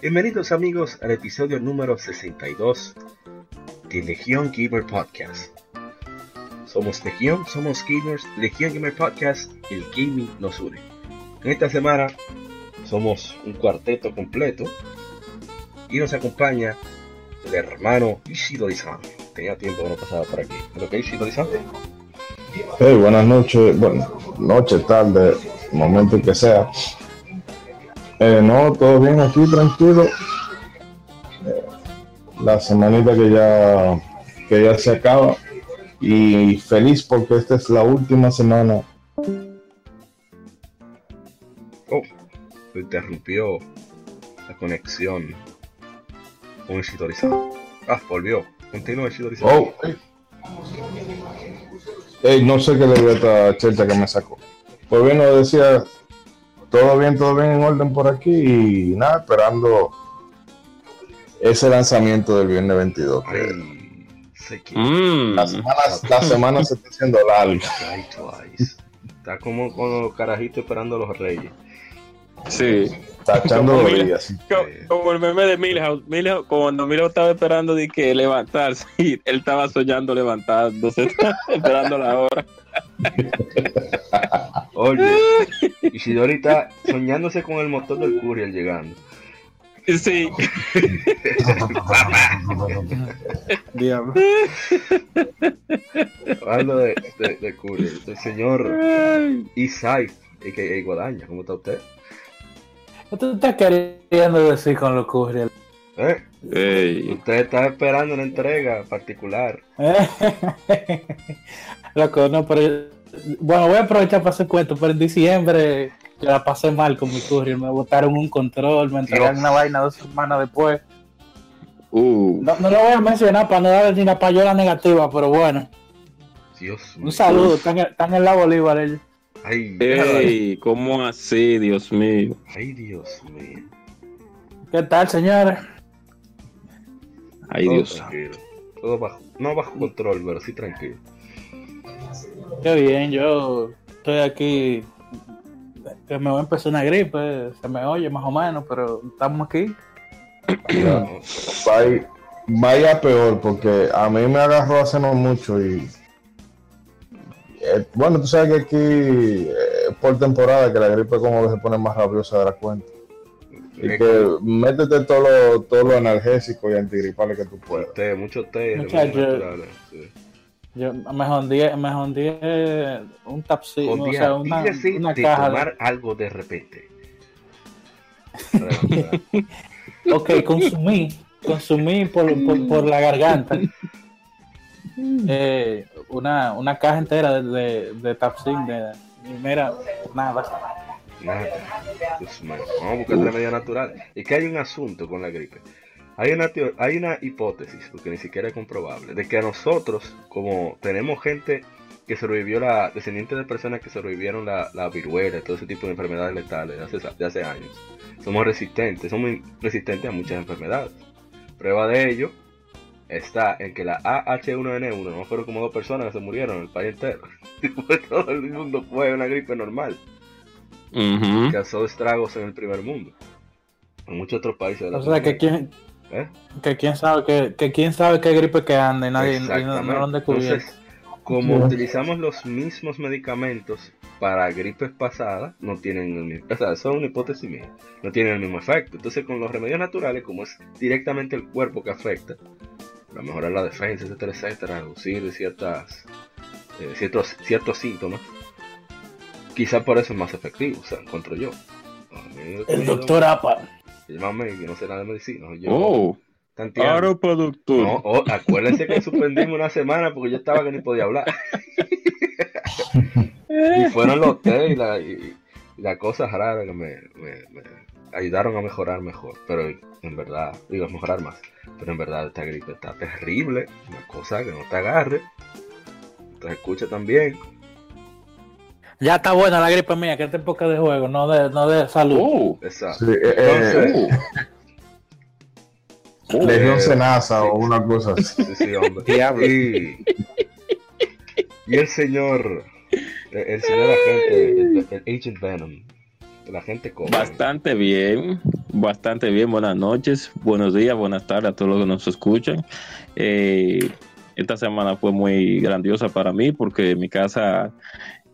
Bienvenidos amigos al episodio número 62 de Legión Gamer Podcast. Somos Legión, somos gamers, Legión Gamer Podcast, el gaming nos une. En esta semana somos un cuarteto completo y nos acompaña el hermano Ishidori-san. Tenía tiempo que no pasaba por aquí. ¿Lo que Ishidori-san? Hey, buenas noches, bueno, noche, tarde, momento que sea. Eh, no, todo bien aquí, tranquilo. Eh, la semanita que ya, que ya se acaba. Y feliz porque esta es la última semana. Oh, se interrumpió la conexión con Ishidori-san. Ah, volvió. Continúa Ishidori-san. Oh, hey. Hey, no sé qué le dio a esta chelcha que me sacó. Pues bien, lo decía, todo bien, todo bien en orden por aquí y nada, esperando ese lanzamiento del viernes 22. que Ay, sé que Mm. la, semana, la semana se está haciendo larga. Está como con los carajitos esperando a los reyes. Sí. Está echando Como días. Co- Como el meme de Milhouse. Milhouse cuando Milhouse estaba esperando de que levantarse, y él estaba soñando levantándose, esperando la hora. Oye, Ishidori está soñándose con el motor del Courier llegando. Sí. Diablo. Hablando de, de, de Courier, el señor Isai, a.k.a. Guadaña, ¿cómo está usted? ¿Qué tú estás queriendo decir con lo Courier? ¿Eh? Ey. Usted está esperando una entrega particular. Loco, no, pero. Bueno, voy a aprovechar para hacer cuento, pero en diciembre yo la pasé mal con mi Courier. Me botaron un control, me entregaron Dios. una vaina dos semanas después. Uh. No, no lo voy a mencionar para no darle ni la payola negativa, pero bueno. Dios mío. Un saludo, están, en- están en la Bolívar ellos. Ay, Ey, ¿cómo así, Dios mío? ay, Dios mío. ¿Qué tal, señores? Ay, Todo Dios. tranquilo. Todo bajo, no bajo control, pero sí tranquilo. Qué bien, yo estoy aquí. Que me va a empezar una gripe, se me oye más o menos, pero estamos aquí. Ya. Vaya, vaya peor, porque a mí me agarró hace no mucho y. eh, bueno, tú sabes que aquí eh, por temporada que la gripe como que se pone más rabiosa de la cuenta. Y que métete todo lo, todo lo energésico y antigripales que tú puedas. Té, mucho té, Muchacho. remedios naturales, sí. Yo me jondí, me jondí un tapsi, o sea, una, una de caja. tomar algo de repente. Ok, consumí, consumí por, por, por la garganta. eh, una, una caja entera de, de, de Tapsin, de, y mira, nada. Nada. Dios mío. Vamos a buscar remedio natural. Es que hay un asunto con la gripe. Hay una, teo- hay una hipótesis, porque ni siquiera es comprobable, de que a nosotros, como tenemos gente que sobrevivió la, descendiente de personas que sobrevivieron la, la viruela, todo ese tipo de enfermedades letales de hace, de hace años, somos resistentes, somos resistentes a muchas enfermedades. Prueba de ello está en que la AH1N1, no fueron como dos personas que se murieron en el país entero. Todo el mundo fue una gripe normal Ujú. causó estragos en el primer mundo. En muchos otros países de la O sea, que quién, ¿Eh? que quién sabe que, que quién sabe qué gripe que anda y nadie y no, no lo han descubierto. Entonces, como utilizamos los mismos medicamentos para gripes pasadas, no tienen el mismo, o sea, son una hipótesis mía, no tienen el mismo efecto. Entonces, con los remedios naturales, como es directamente el cuerpo que afecta, para mejorar la defensa, etcétera, etcétera, reducir ciertas, eh, ciertos, ciertos síntomas, quizá por eso es más efectivo, o sea, encuentro yo. El doctor Apa. Llámame, que no sé nada de medicina. Yo, Oh, tanteando. aeroproductor. No, oh, acuérdense que suspendimos una semana porque yo estaba que ni podía hablar. y fueron los té y la, y, y las cosas raras que me, me, me, ayudaron a mejorar mejor, pero en verdad, digo, a mejorar más. Pero en verdad esta gripe está terrible, una cosa que no te agarre, te escucha también. Ya está buena la gripe mía, que esta época de juego, no de, no de salud. Uh, Exacto. Sí, eh, eh, Entonces, uh, Legión eh, Senasa sí. o una cosa así. sí, sí, hombre. Y, y el señor, el, señor agente, el, el Agent Venom, el agente Coban. Bastante bien, bastante bien. Buenas noches, buenos días, buenas tardes a todos los que nos escuchan. Eh, esta semana fue muy grandiosa para mí porque en mi casa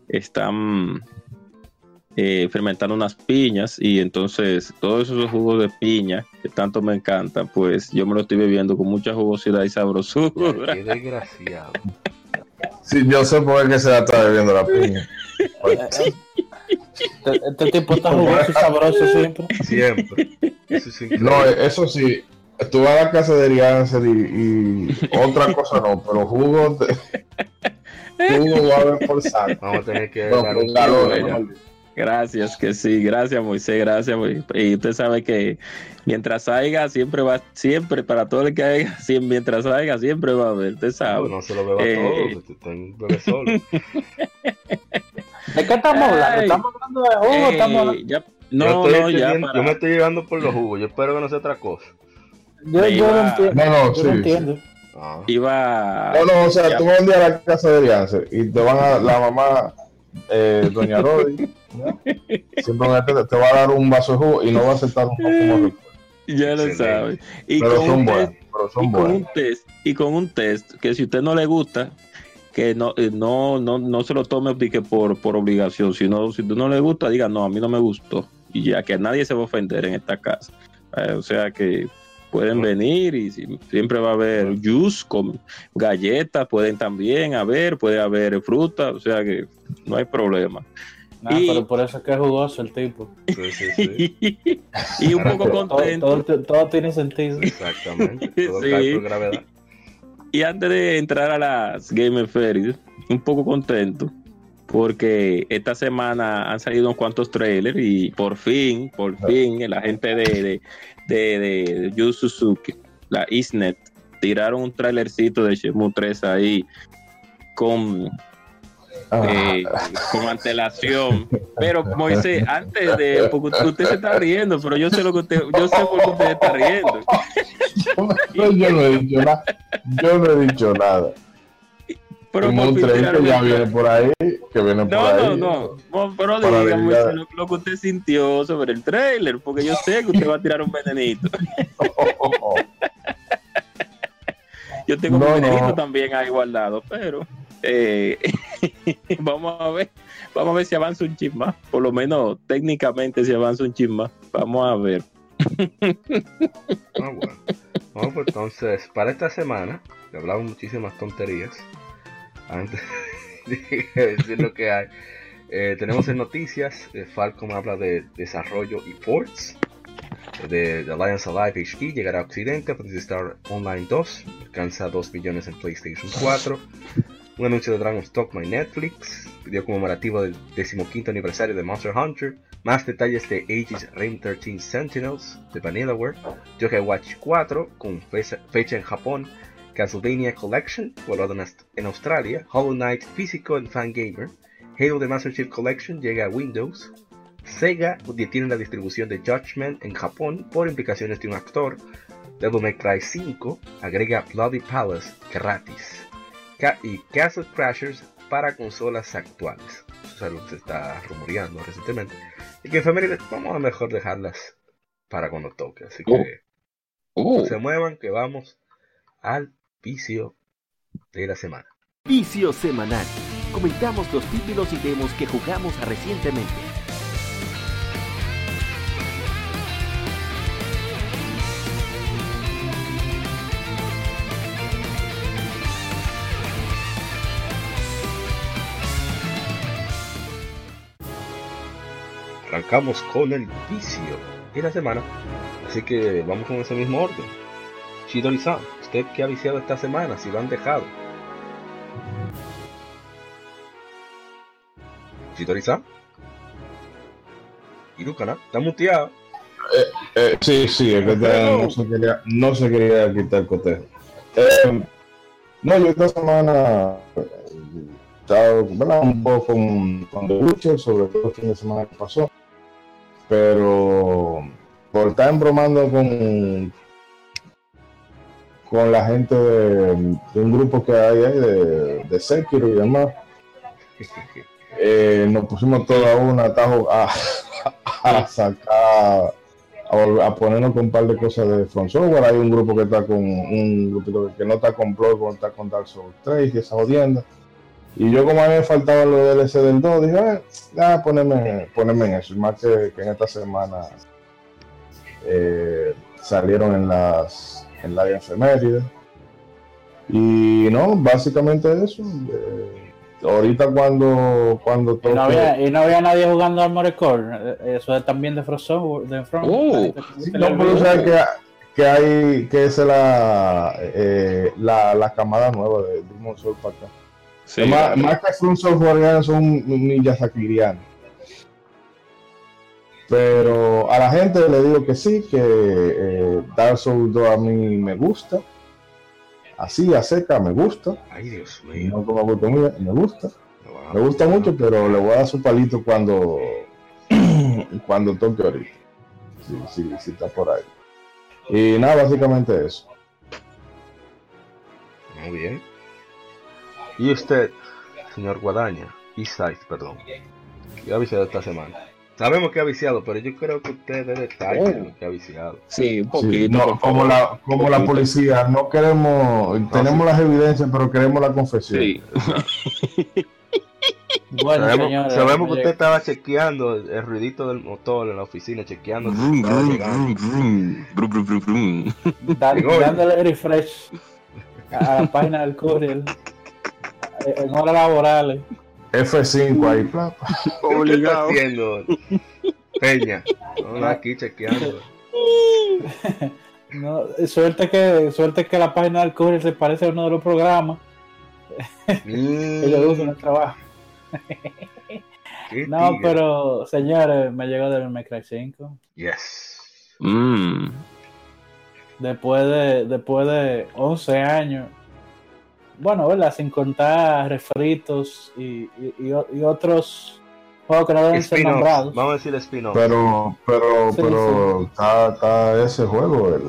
están eh, fermentando unas piñas y entonces todos esos jugos de piña que tanto me encantan, pues yo me lo estoy bebiendo con mucha jugosidad y sabrosura. Qué desgraciado. Sí, yo sé por qué se la está bebiendo la piña. Este, este tipo está jugoso y sabroso siempre. Siempre. Eso es increíble. No, eso sí, tú vas a la casa de Riancer y, y otra cosa no, pero jugo, de, jugo va a por saco. Vamos a tener que No, dar un calor. Gracias, que sí, gracias Moisés, gracias. Moisés. Y usted sabe que mientras haya, siempre va, siempre, para todo el que haya, siempre, mientras haya, siempre va a haber, usted sabe. No se lo beba Eh. todo, usted un bebé solo. ¿De qué estamos hablando? ¿Estamos hablando de jugo? Eh, estamos hablando- ya- no, no, ya para- yo me estoy llevando por los jugos. Yo espero que no sea otra cosa. Yo, yo no entiendo. No, no, yo sí, no sí. Ah. iba. No, no, o sea, tú vas un día a la casa de Riancer y te van a la mamá, eh, doña Rodi, ¿no? siempre te, te va a dar un vaso de jugo y no va a aceptar un como recuerdo. Ya lo Excelente. sabe. Y Pero con son un buenos, test, pero y son con un test, y con un test que si usted no le gusta, que no, eh, no, no, no se lo tome que por, por obligación, sino si tú no le gusta, diga no, a mí no me gustó. Y ya que nadie se va a ofender en esta casa. Eh, o sea que pueden venir y si- siempre va a haber juice con galletas, pueden también haber, puede haber fruta, o sea que no hay problema. Nah, Y- pero por eso es que es jugoso el tipo. Sí, sí, sí. y un poco contento. todo, todo tiene sentido. Exactamente. Todo Sí. gravedad. Y antes de entrar a las Game Fairies, un poco contento porque esta semana han salido unos cuantos trailers y por fin, por fin, la gente de, de, de, de Yu Suzuki, la Isnet, tiraron un trailercito de Shenmue 3 ahí con, Ah, eh, con antelación. Pero Moisés, antes de, porque usted, se está riendo, pero yo sé lo que usted, yo sé por qué usted está riendo. no, yo no he dicho nada. Yo no he dicho nada. Pero Como un tren que ya viene por ahí, que viene por No, ahí. no, no, no, pero dígame lo, lo que usted sintió sobre el trailer, porque yo sé que usted va a tirar un venenito. Yo tengo No, un venenito no. también ahí guardado, pero eh, vamos a ver, vamos a ver si avanza un chisme más, por lo menos técnicamente si avanza un chisme más, vamos a ver. Ah, bueno. Bueno, pues entonces, para esta semana, que hablamos muchísimas tonterías, antes de decir lo que hay, eh, tenemos en noticias, eh, Falcom habla de desarrollo y ports, de Alliance Alive HD, llegará a Occidente, Fantasy Star Online 2, alcanza 2 millones en PlayStation 4, un anuncio de Dragon's My Netflix, video conmemorativo del 15 aniversario de Monster Hunter, más detalles de Aegis Reign 13 Sentinels de Vanillaware, Yokai Watch 4 con fecha, fecha en Japón, Castlevania Collection volado en, Aust- en Australia, Hollow Knight físico en Fangamer, Halo The Master Chief Collection llega a Windows, Sega detiene la distribución de Judgment en Japón por implicaciones de un actor, Devil May Cry 5 agrega Bloody Palace gratis, Ca- y Castle Crashers para consolas actuales. Eso es algo que se está rumoreando recientemente. Y que en familia vamos a mejor dejarlas para cuando toque. Así que Oh, no se muevan, que vamos al vicio de la semana. Vicio semanal. Comentamos los títulos y demos que jugamos recientemente. Arrancamos con el vicio de la semana. Así que vamos con ese mismo orden. Chidori-san, ¿usted qué ha viciado esta semana? Si lo han dejado. Chidori-san. Irukana, está muteado. eh, eh, sí, sí, es que no se quería, no se quería quitar el cotejo. Eh, no, yo esta semana eh, estaba ¿verdad? un poco con, con The Witcher, sobre todo el fin de semana que pasó. Pero por estar embromando con, con la gente de, de un grupo que hay ahí de, de Sekiro y demás, eh, nos pusimos toda una atajo a, a sacar, a, a ponernos con un par de cosas de From Software. Hay un grupo que está con un grupito que no está con Bloodborne, está con Dark Souls 3 y esa jodienda. Y yo como a mí me faltaban los DLC del 2, dije, ah, ah, ponerme, ponerme en eso. Y más que, que en esta semana eh, salieron en las en la efemérides. Y no, básicamente eso. Eh, ahorita cuando, cuando Y toque- no, había, y no había nadie jugando Armored Core. Eh, Eso es también de Frost Software- de From. Oh. Sí, no, pero sabes que, que hay que esa es la, eh, la, la camada nueva de Demon Soul para acá. Sí, más, más que From Software son Miyazakirianos. Pero a la gente le digo que sí, que eh, Dark Souls 2 a mí me gusta. Así, a seca, me gusta. Ay, Dios mío. no como oportunidad, me gusta. Me gusta mucho, pero le voy a dar su palito cuando, cuando toque ahorita. Sí, sí, sí está por ahí. Y nada, básicamente eso. Muy bien. Y usted, señor Guadaña, Eastside, perdón, ¿qué ha viciado esta semana? Sabemos que ha viciado, pero yo creo que usted debe de lo que ha viciado. Sí, un Sí, no, como, la, como la policía, no queremos, tenemos las evidencias, pero queremos la confesión. Sí. Bueno, sabemos sabemos que usted estaba chequeando el, el ruidito del motor en la oficina, chequeando Brum, brum, brum, brum, brum, brum, brum. Dan- Llegó. dándole refresh a la página del courier en horas laborales. F5 ahí, pla, pa. ¿Qué está Obligado. haciendo, Peña? No, aquí chequeando. No, suerte que suerte que la página del courier se parece a uno de los programas yo uso en el trabajo. No, tigre. pero señores, me llegó del May Cry 5. Yes. Mm. Después de, después de 11 años. Bueno, ¿verdad? Sin contar refritos y, y, y otros juegos que no deben ser nombrados. Vamos a decir spin-off. Pero, pero, Sí, pero Está, está ese juego, el,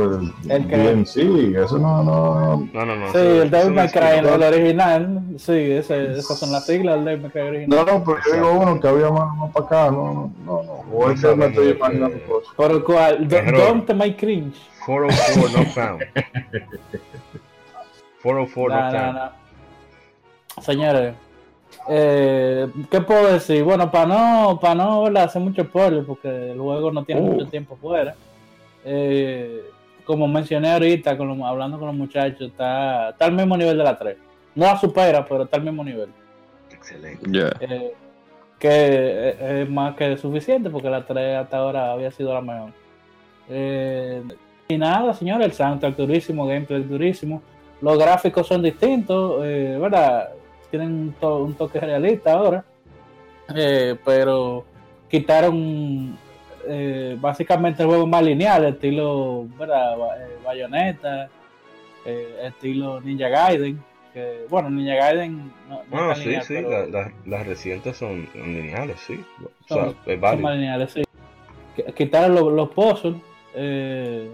el, El que- DMC, eso no, no, No, no, no. Sí, eso- el Devil no May Cry, el, original. Sí, ese, esas son las siglas del Devil May Cry original. No, no, pero yo digo uno que había más, más para acá, no, no, no. O es que me estoy imaginando cosas. Pero cuál, Do- Error. Don't My Cringe. 404 not found. 404 No, not no. Señores, eh, ¿qué puedo decir? Bueno, para no, para no hacer mucho spoiler, porque el juego no tiene Oh. mucho tiempo fuera. eh, como mencioné ahorita, con los- hablando con los muchachos, está, está al mismo nivel de la 3. No la supera, pero está al mismo nivel. Excelente. Ya. eh, que eh, es más que suficiente porque la 3 hasta ahora había sido la mejor. Eh, y nada, señores, el soundtrack durísimo, gameplay durísimo. Los gráficos son distintos, eh, ¿verdad? Tienen un, to- un toque realista ahora, eh, pero quitaron eh, básicamente el juego más lineal, estilo, ¿verdad? Eh, Bayonetta, eh, estilo Ninja Gaiden. Que, bueno, Ninja Gaiden no, no Bueno, sí, lineal, sí, pero- la- la- las recientes son lineales, sí. O sea, son, es son válido. más lineales, sí. Qu- Quitaron los, los puzzles, eh,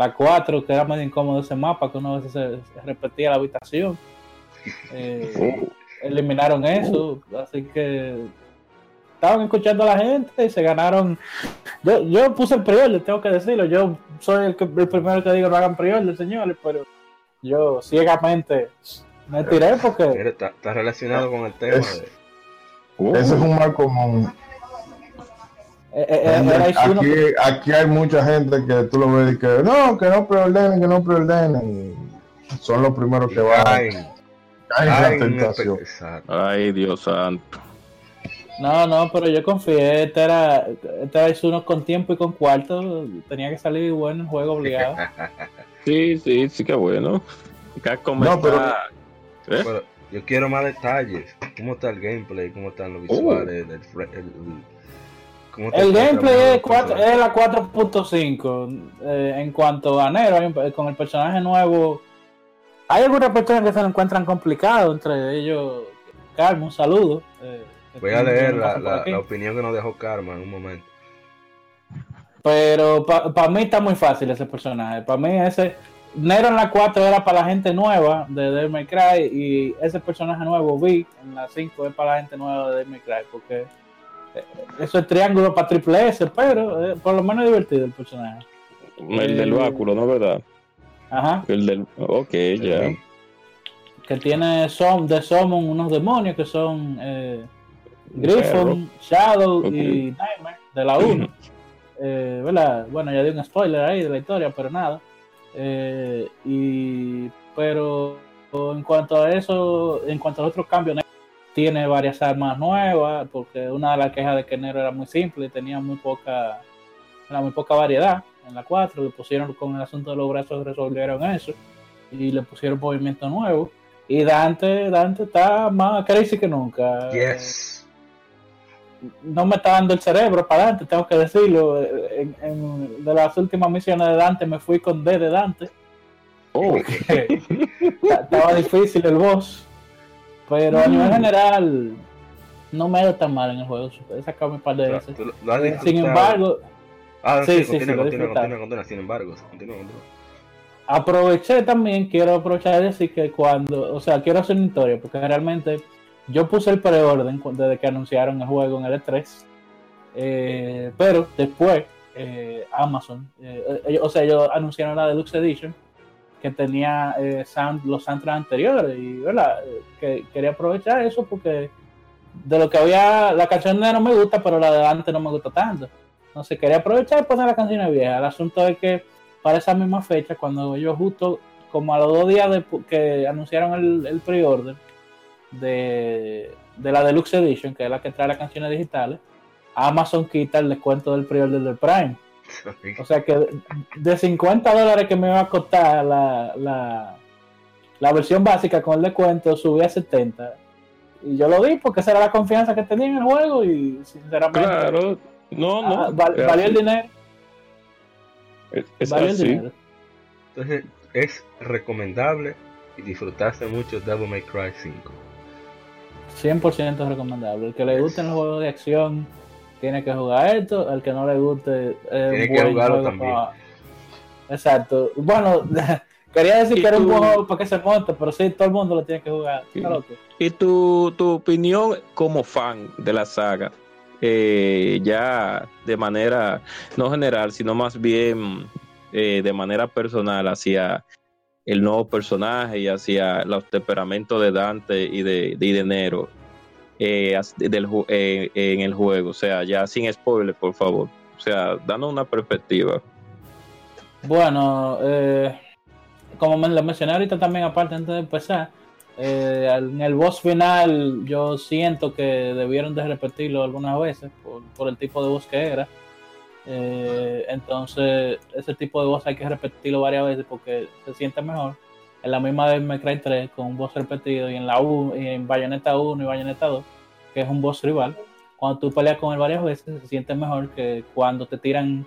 la 4, que era medio incómodo ese mapa, que una vez se, se repetía la habitación. Eh, eliminaron eso, así que estaban escuchando a la gente y se ganaron. Yo, yo puse el pre tengo que decirlo. Yo soy el, que- el primero que digo no hagan pre señores, pero yo ciegamente me tiré porque Mira, está, está relacionado con el tema Es- de. Oh. Ese es un mal común. Eh, eh, era uno- Aquí, aquí hay mucha gente que tú lo ves y que no, que no preordenen, que no preordenen. Son los primeros que van. En la tentación. Ay, Dios santo. No, no, pero yo confié. Este era, este era uno con tiempo y con cuarto. Tenía que salir bueno el juego obligado. Sí, sí, sí, qué bueno. Capcom No, ¿Eh? Pero yo quiero más detalles. ¿Cómo está el gameplay? ¿Cómo están los Oh. visuales? el fre- el- el- ¿Cómo te El gameplay es, la 4.5 eh, en cuanto a Nero, un- con el personaje nuevo. Hay algunas personas que se lo encuentran complicado, entre ellos Carmen, un saludo. eh, Voy a leer la, la- opinión que nos dejó Karma en un momento. Pero para mí está muy fácil ese personaje. Para mí ese Nero en la 4 era para la gente nueva de Devil May Cry y ese personaje nuevo Vi en la 5 es para la gente nueva de Devil May Cry porque eso es triángulo para triple S, pero eh, por lo menos es divertido el personaje. El del Eh, báculo, ¿no verdad? Ajá. El del. Ok, ya. Que tiene som, de Summon unos demonios que son eh, Griffon, Shadow y Nightmare de la 1. Eh, ¿verdad? Bueno, ya di un spoiler ahí de la historia, pero nada. Eh, y pero en cuanto a eso, en cuanto a otros cambios, tiene varias armas nuevas, porque una de las quejas de que Nero era muy simple, tenía muy poca, era muy poca variedad. En la 4 le pusieron con el asunto de los brazos, resolvieron eso y le pusieron movimiento nuevo. Y Dante, Dante está más crazy que nunca Yes. no me está dando el cerebro para Dante, tengo que decirlo. En, en- de las últimas misiones de Dante me fui con D de Dante. Oh, Estaba difícil el boss. Pero a nivel general, no me ha ido tan mal en el juego. He sacado un par de veces. tú lo- lo has Sin embargo, Ah, sí, sí, sí, sí, continúa, lo he continúa, disfrutado. continúa, continúa. Sin embargo, continúa, continúa. aproveché también, quiero aprovechar y decir que cuando, o sea, quiero hacer una historia, porque realmente yo puse el preorden desde que anunciaron el juego en el E3, eh, pero después eh, Amazon, eh, o sea, ellos anunciaron la Deluxe Edition que tenía eh, los soundtracks anteriores y. Eh, que quería aprovechar eso porque de lo que había, la canción de no me gusta, pero la de antes no me gusta tanto. Entonces quería aprovechar y poner las canciones viejas. El asunto es que para esa misma fecha, cuando ellos justo como a los dos días de que anunciaron el, el pre-order de, de la Deluxe Edition, que es la que trae las canciones digitales, Amazon quita el descuento del pre-order del Prime. O sea que de 50 dólares que me va a costar la, la, la versión básica con el descuento, subí a 70. Y yo lo di porque esa era la confianza que tenía en el juego y sinceramente claro. No, no. ah, val- es valió el dinero. Es, es valió el dinero. Entonces, es recomendable y disfrutaste mucho Devil May Cry 5. 100% recomendable. El que le gusten los juegos de acción tiene que jugar esto. El que no le guste, es Tiene un que jugarlo juego también. Exacto. Bueno, quería decir ¿Y que era un tú? buen juego para que se monte, pero sí, todo el mundo lo tiene que jugar. Sí. Y tu, tu opinión como fan de la saga, eh, ya de manera no general, sino más bien eh, de manera personal hacia el nuevo personaje y hacia los temperamentos de Dante y de, y de Nero eh, del, eh, en el juego. O sea, ya sin spoiler, por favor. O sea, dando una perspectiva. Bueno, eh, como me lo mencioné ahorita también, aparte antes de empezar, eh, en el boss final yo siento que debieron de repetirlo algunas veces por, por el tipo de voz que era. Eh, entonces, ese tipo de voz hay que repetirlo varias veces porque se siente mejor. En la misma de May Cry 3 con un boss repetido y en la U, en Bayonetta 1 y Bayonetta 2, que es un boss rival. Cuando tú peleas con él varias veces, se siente mejor que cuando te tiran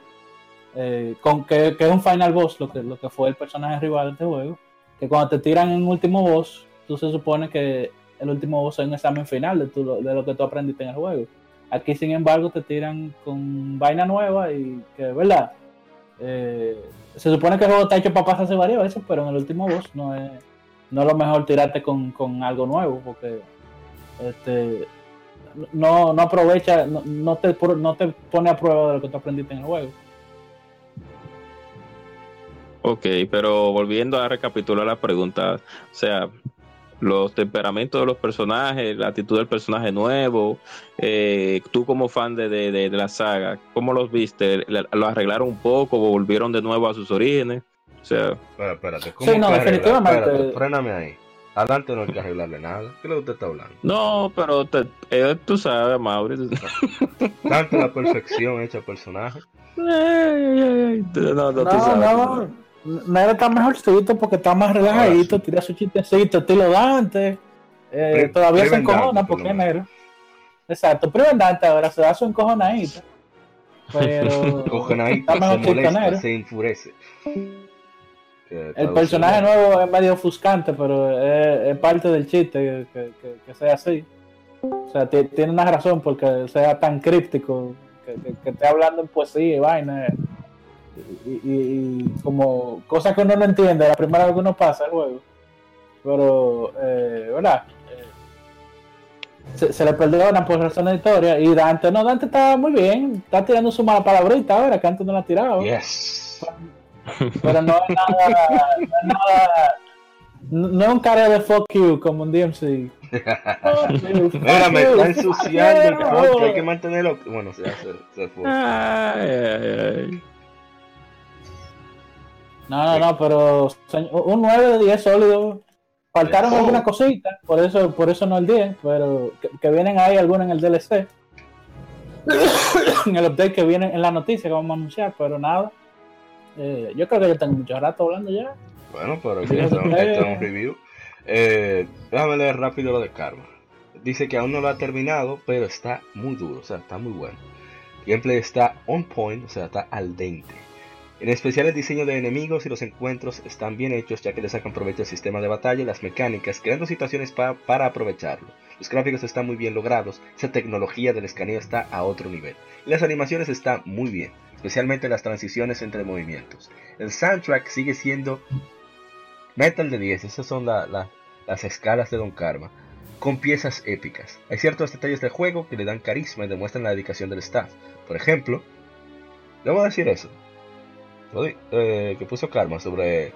eh, con que, que es un final boss, lo que, lo que fue el personaje rival de este juego, que cuando te tiran en último boss, tú se supone que el último boss es un examen final de, tu- de lo que tú aprendiste en el juego. Aquí, sin embargo, te tiran con vaina nueva y que, ¿verdad? Eh, se supone que el juego está hecho para pasarse varias veces, pero en el último boss no es, no lo mejor tirarte con, con algo nuevo, porque este, no, no aprovecha, no, no te, no te pone a prueba de lo que tú aprendiste en el juego. Ok, pero volviendo a recapitular la pregunta, o sea, los temperamentos de los personajes, la actitud del personaje nuevo, eh, tú como fan de, de- de- de la saga, ¿cómo los viste? ¿Le- ¿Lo arreglaron un poco o volvieron de nuevo a sus orígenes? O sea, espérate. ¿Cómo Sí, no, definitivamente. Espérate, fréname ahí. Adelante no hay que arreglarle nada. ¿Qué es lo que usted está hablando? no, pero te- eh, tú sabes, Mauri. Tanto la perfección hecha personaje. Ay, ay, ay, no, no, tú No, sabes. Nero está mejorcito porque está más relajadito, tira su chistecito, estilo Dante. Eh, todavía se encojona porque es. Nero. Exacto, primer Dante ahora se da su encojonadita. pero está se mejor molesta, Negro. se enfurece. El personaje nuevo es medio ofuscante, pero es, es parte del chiste que, que- que sea así. O sea, ti- tiene una razón porque sea tan críptico, que, que- que esté hablando en poesía y vaina. Y, y- y como cosas que uno no entiende la primera vez que uno pasa el juego. Pero, eh, ¿verdad? Eh, se, se le perdonan por razones de historia. Y Dante, no, Dante está muy bien. Está tirando su mala palabrita ahora, que antes no la ha tirado Yes. pero no es nada, no es nada, no no es un cara de fuck you como un DMC. Mira, me está ensuciando el podcast, hay que mantenerlo. Bueno, se hace, se fue. Ay, ay, ay. No, no, no, pero un 9 de 10 sólido. Faltaron Oh. algunas cositas, por eso, por eso no el 10, pero que, que vienen ahí algunas en el DLC. en el update que viene en la noticia que vamos a anunciar, pero nada. Eh, yo creo que yo tengo mucho rato hablando ya. Bueno, pero Sí, ya esto, sí. esto es un review. Eh, déjame leer rápido lo de Karma. Dice que aún no lo ha terminado, pero está muy duro, o sea, está muy bueno. Gameplay está on point, o sea, está al dente. En especial el diseño de enemigos y los encuentros están bien hechos ya que le sacan provecho al sistema de batalla y las mecánicas, creando situaciones pa- para aprovecharlo. Los gráficos están muy bien logrados, esa tecnología del escaneo está a otro nivel. Y las animaciones están muy bien, especialmente las transiciones entre movimientos. El soundtrack sigue siendo Metal de 10, esas son la- la- las escalas de Don Karma, con piezas épicas. Hay ciertos detalles del juego que le dan carisma y demuestran la dedicación del staff. Por ejemplo, le voy a decir eso, eh, que puso Karma sobre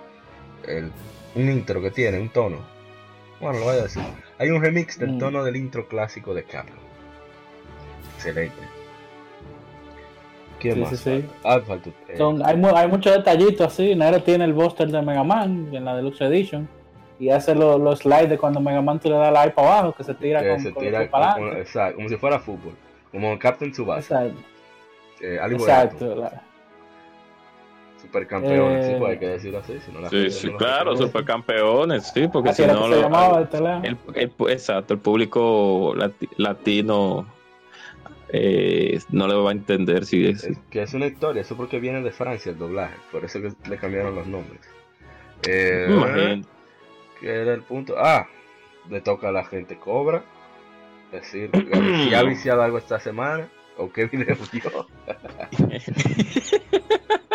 el- un intro que tiene, un tono. Bueno, lo voy a decir. Hay un remix del Mm. tono del intro clásico de Capcom. Excelente. ¿Quién Sí, más? sí, sí. Ah, falta- eh, Son, hay, mu- hay muchos detallitos así. Nero tiene el buster de Mega Man en la Deluxe Edition. Y hace los los slides de cuando Mega Man tú le das la I para abajo, que se tira que con, se con tira para como, exacto, como si fuera fútbol. Como Captain Tsubasa. Exacto. Eh, Exacto. la- supercampeón, sí, Eh, pues hay que decirlo así. Si no la Sí, gente sí, no claro, supercampeones, sí, porque así si no lo- llamaba el, el- exacto, el público lati- latino eh, no le va a entender si es Es que es una historia, eso porque viene de Francia el doblaje, por eso que le cambiaron los nombres. Eh, Imagínate. ¿Qué era el punto? Ah, le toca a la gente cobra. Decir, si ha viciado algo esta semana, o qué video vio.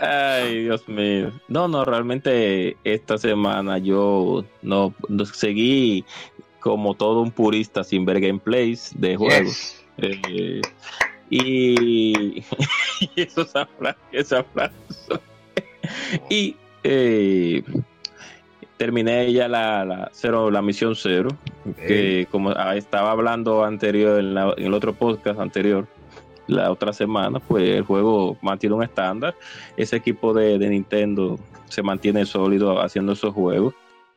Ay, Dios mío. No, no, realmente esta semana yo no, no seguí como todo un purista sin ver gameplays de juegos. Yes. Eh, y, y abra- esos aplausos. y eh, terminé ya la, la, cero, la misión cero, que como ah, estaba hablando anterior en, la- en el otro podcast anterior, la otra semana, pues el juego mantiene un estándar. Ese equipo de, Nintendo se mantiene sólido haciendo esos juegos.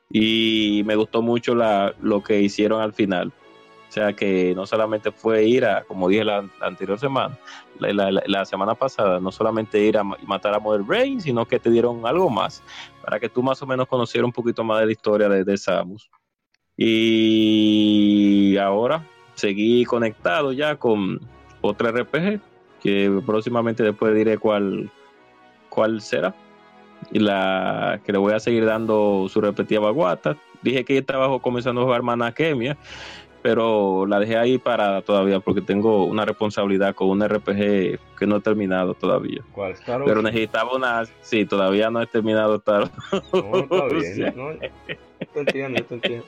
Y me gustó mucho la, lo que hicieron al final. O sea que no solamente fue ir a, como dije la, anterior semana, la, la- semana pasada, no solamente ir a ma- matar a Mother Brain, sino que te dieron algo más, para que tú más o menos conocieras un poquito más de la historia de, de Samus. Y ahora seguí conectado ya con otra RPG, que próximamente después diré cuál, cuál será. Y la que le voy a seguir dando su repetida baguata. Dije que estaba comenzando a jugar Manakemia, pero la dejé ahí parada todavía porque tengo una responsabilidad con un RPG que no he terminado todavía. ¿Cuál? Star Pero necesitaba una, sí, todavía no he terminado Star No, está bien, no, te entiendo, te entiendo.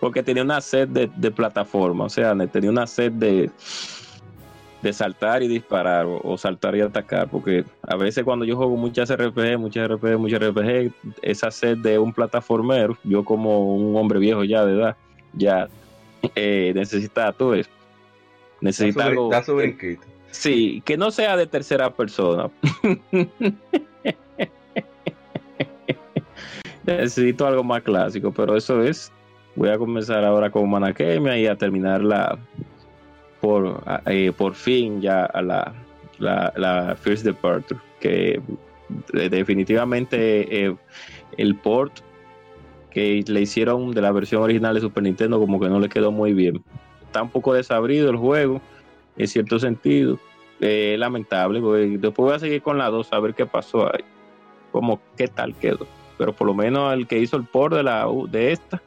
porque tenía una sed de, de plataforma, o sea, tenía una sed de, de saltar y disparar, o, o saltar y atacar, porque a veces cuando yo juego muchas RPG, muchas RPG, muchas RPG, esa sed de un plataformero, yo como un hombre viejo ya de edad, ya eh, necesita, tú ves, necesita algo... da su brinquito. Sí, que no sea de tercera persona. Necesito algo más clásico, pero eso es. Voy a comenzar ahora con Manakemia y a terminarla por, eh, por fin ya a la, la, la First Departure, que eh, definitivamente eh, el port que le hicieron de la versión original de Super Nintendo como que no le quedó muy bien. está un poco desabrido el juego, en cierto sentido. Eh, lamentable, después voy a seguir con la 2 a ver qué pasó ahí, como qué tal quedó. Pero por lo menos el que hizo el port de, la, de esta,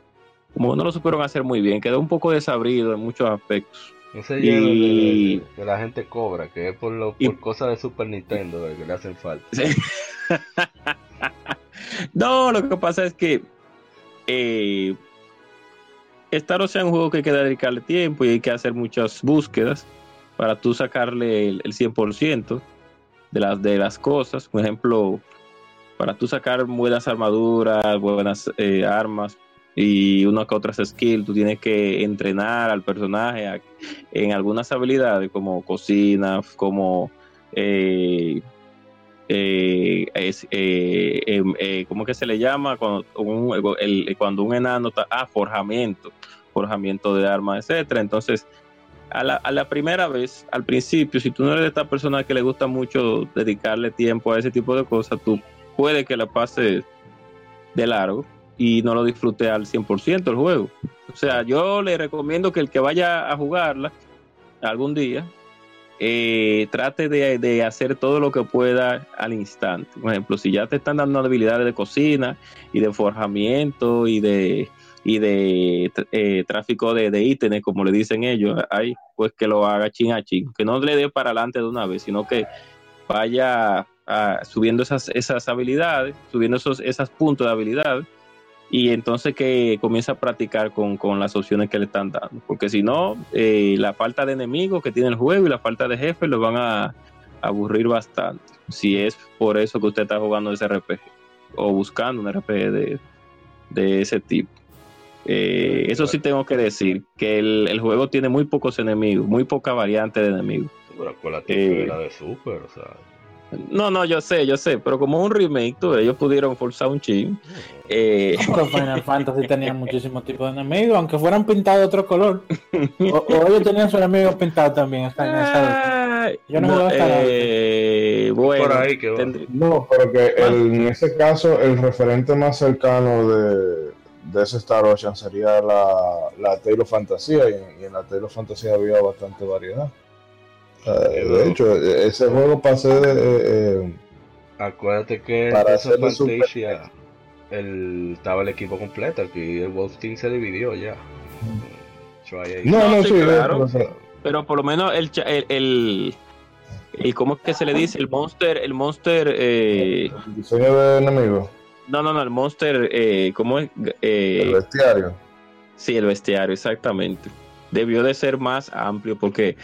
como no lo supieron hacer muy bien, quedó un poco desabrido en muchos aspectos. No sé y... que la gente cobra, que es por, lo, por cosas de Super Nintendo que le hacen falta. no, lo que pasa es que eh, Star Ocean es un juego que hay que dedicarle tiempo y hay que hacer muchas búsquedas para tú sacarle el, 100% de las, de las cosas. Por ejemplo, para tú sacar buenas armaduras, buenas eh, armas y una que otras skills, tú tienes que entrenar al personaje en algunas habilidades como cocina, como... Eh, eh, em, ¿cómo que se le llama? Cuando un, cuando un enano está, ah, forjamiento, forjamiento de armas, etcétera. Entonces, a la, a la, primera vez, al principio, si tú no eres de esta persona que le gusta mucho dedicarle tiempo a ese tipo de cosas, tú puede que la pases de largo y no lo disfrute al 100% el juego. O sea, yo le recomiendo que el que vaya a jugarla algún día, eh, trate de, de, hacer todo lo que pueda al instante. Por ejemplo, si ya te están dando habilidades de cocina y de forjamiento y de y de eh, tráfico de, ítems, como le dicen ellos, ahí pues que lo haga chin a chin, que no le dé para adelante de una vez, sino que vaya subiendo esas, esas habilidades, subiendo esos, esos puntos de habilidad y entonces que comience a practicar con, las opciones que le están dando, porque si no, eh, la falta de enemigos que tiene el juego y la falta de jefes lo van a, aburrir bastante, si es por eso que usted está jugando ese RPG o buscando un RPG de, de ese tipo. Eh, eso sí tengo que decir, que el, juego tiene muy pocos enemigos, muy poca variante de enemigos. Eh, de Super, No, no, yo sé, yo sé, pero como un remake, ellos pudieron forzar un chin. Eh... Final Fantasy tenía muchísimos tipos de enemigos, aunque fueran pintados de otro color. O, ellos tenían sus enemigos pintados también. yo no, eh, bueno, Por ahí No, pero que en ese caso el referente más cercano de de ese Star Ocean sería la, la Taylor Fantasía y, en la Taylor Fantasía había bastante variedad. De hecho, ese juego pasé de... Eh, Acuérdate que para esa Fantasia el, estaba el equipo completo, aquí el Wolf Team se dividió ya. No, no, sí, claro. Pero, por lo menos el, el, el, ¿cómo es que se le dice? El monster, el monster eh, el diseño de enemigos no, no, no, el Monster, eh, ¿cómo es? Eh, el bestiario. Sí, el bestiario, exactamente. Debió de ser más amplio porque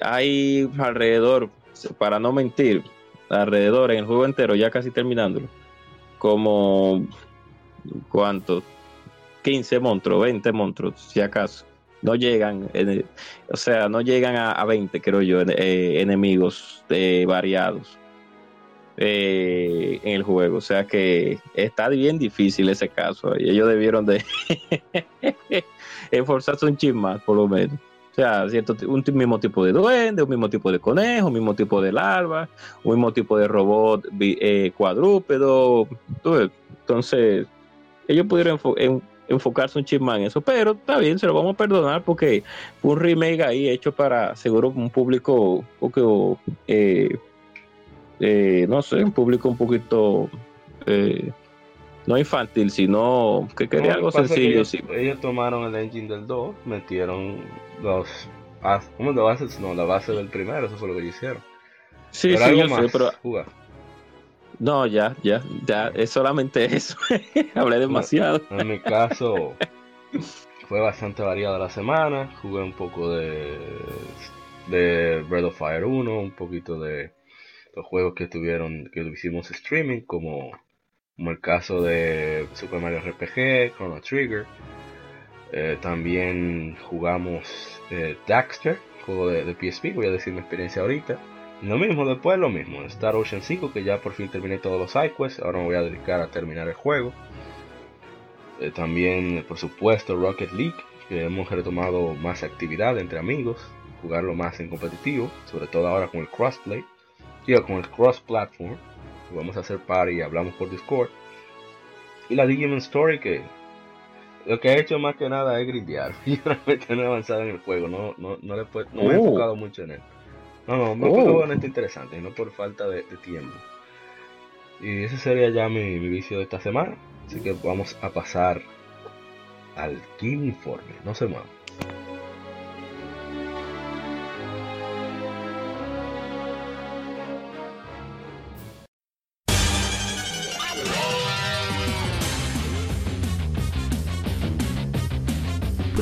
hay alrededor, para no mentir, alrededor en el juego entero, ya casi terminándolo, como, ¿cuántos? 15 monstruos, 20 monstruos, si acaso. No llegan, o sea, no llegan a, 20, creo yo, eh, enemigos eh, variados eh, en el juego. O sea que está bien difícil ese caso. Y ellos debieron de esforzarse un chin más, por lo menos. O sea, cierto, un mismo tipo de duende, un mismo tipo de conejo, un mismo tipo de larva, un mismo tipo de robot eh, cuadrúpedo. Entonces, ellos pudieron enfocarse un chisme en eso, pero está bien, se lo vamos a perdonar porque un remake ahí hecho para seguro un público un poco eh, eh, no sé, un público un poquito eh, no infantil, sino que quería algo sencillo. Ellos, tomaron el engine del 2, metieron los ¿cómo de bases? No, la base del primero, eso fue lo que hicieron. Sí, sí, yo sé, pero No, ya, ya, ya, es solamente eso. Hablé demasiado. en mi caso, fue bastante variada la semana. Jugué un poco de, de Breath of Fire 1, un poquito de los juegos que tuvieron, que hicimos streaming, como, como el caso de Super Mario RPG, Chrono Trigger. Eh, también jugamos eh, Daxter, juego de, PSP, voy a decir mi experiencia ahorita. Lo mismo, después lo mismo, Star Ocean 5, que ya por fin terminé todos los sidequests, ahora me voy a dedicar a terminar el juego. Eh, también, por supuesto, Rocket League, que hemos retomado más actividad entre amigos, jugarlo más en competitivo, sobre todo ahora con el crossplay con el cross-platform. Vamos a hacer party y hablamos por Discord. Y la Digimon Story que Lo que he hecho más que nada es grindear. Y realmente no he avanzado en el juego, no, no, no, le no me he Oh. enfocado mucho en él. No, no, me he Oh. enfocado en esto interesante, no por falta de, de tiempo. Y ese sería ya mi, mi vicio de esta semana. Así que vamos a pasar al Game Informe. No se muevan.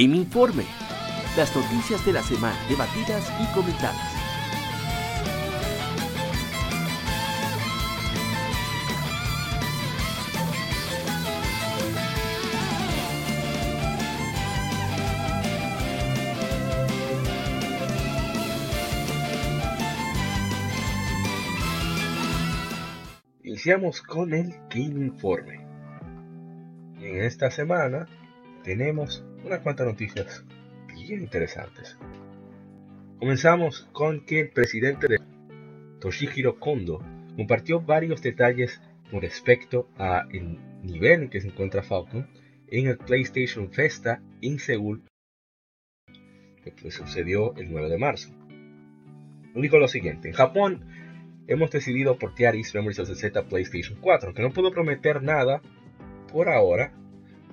Game Informe. Las noticias de la semana debatidas y comentadas. Iniciamos con el Game Informe. En esta semana tenemos unas cuantas noticias bien interesantes. Comenzamos con que el presidente de Toshihiro Kondo compartió varios detalles con respecto a el nivel en que se encuentra Falcon en el PlayStation Festa en Seúl que pues, sucedió el 9 de marzo. Dijo lo siguiente, en Japón hemos decidido portear East Memories of the Z PlayStation 4, aunque no puedo prometer nada por ahora.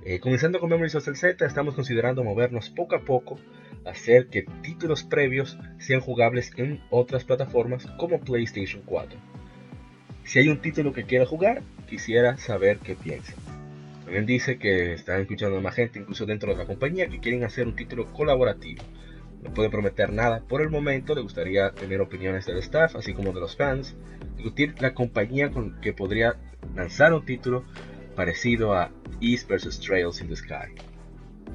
Eh, comenzando con Memories of Z, estamos considerando movernos poco a poco hacer que títulos previos sean jugables en otras plataformas como PlayStation 4. Si hay un título que quiera jugar, quisiera saber qué piensa. También dice que están escuchando a más gente, incluso dentro de la compañía, que quieren hacer un título colaborativo. No puede prometer nada por el momento, le gustaría tener opiniones del staff, así como de los fans, discutir la compañía con que podría lanzar un título parecido a East vs Trails in the Sky.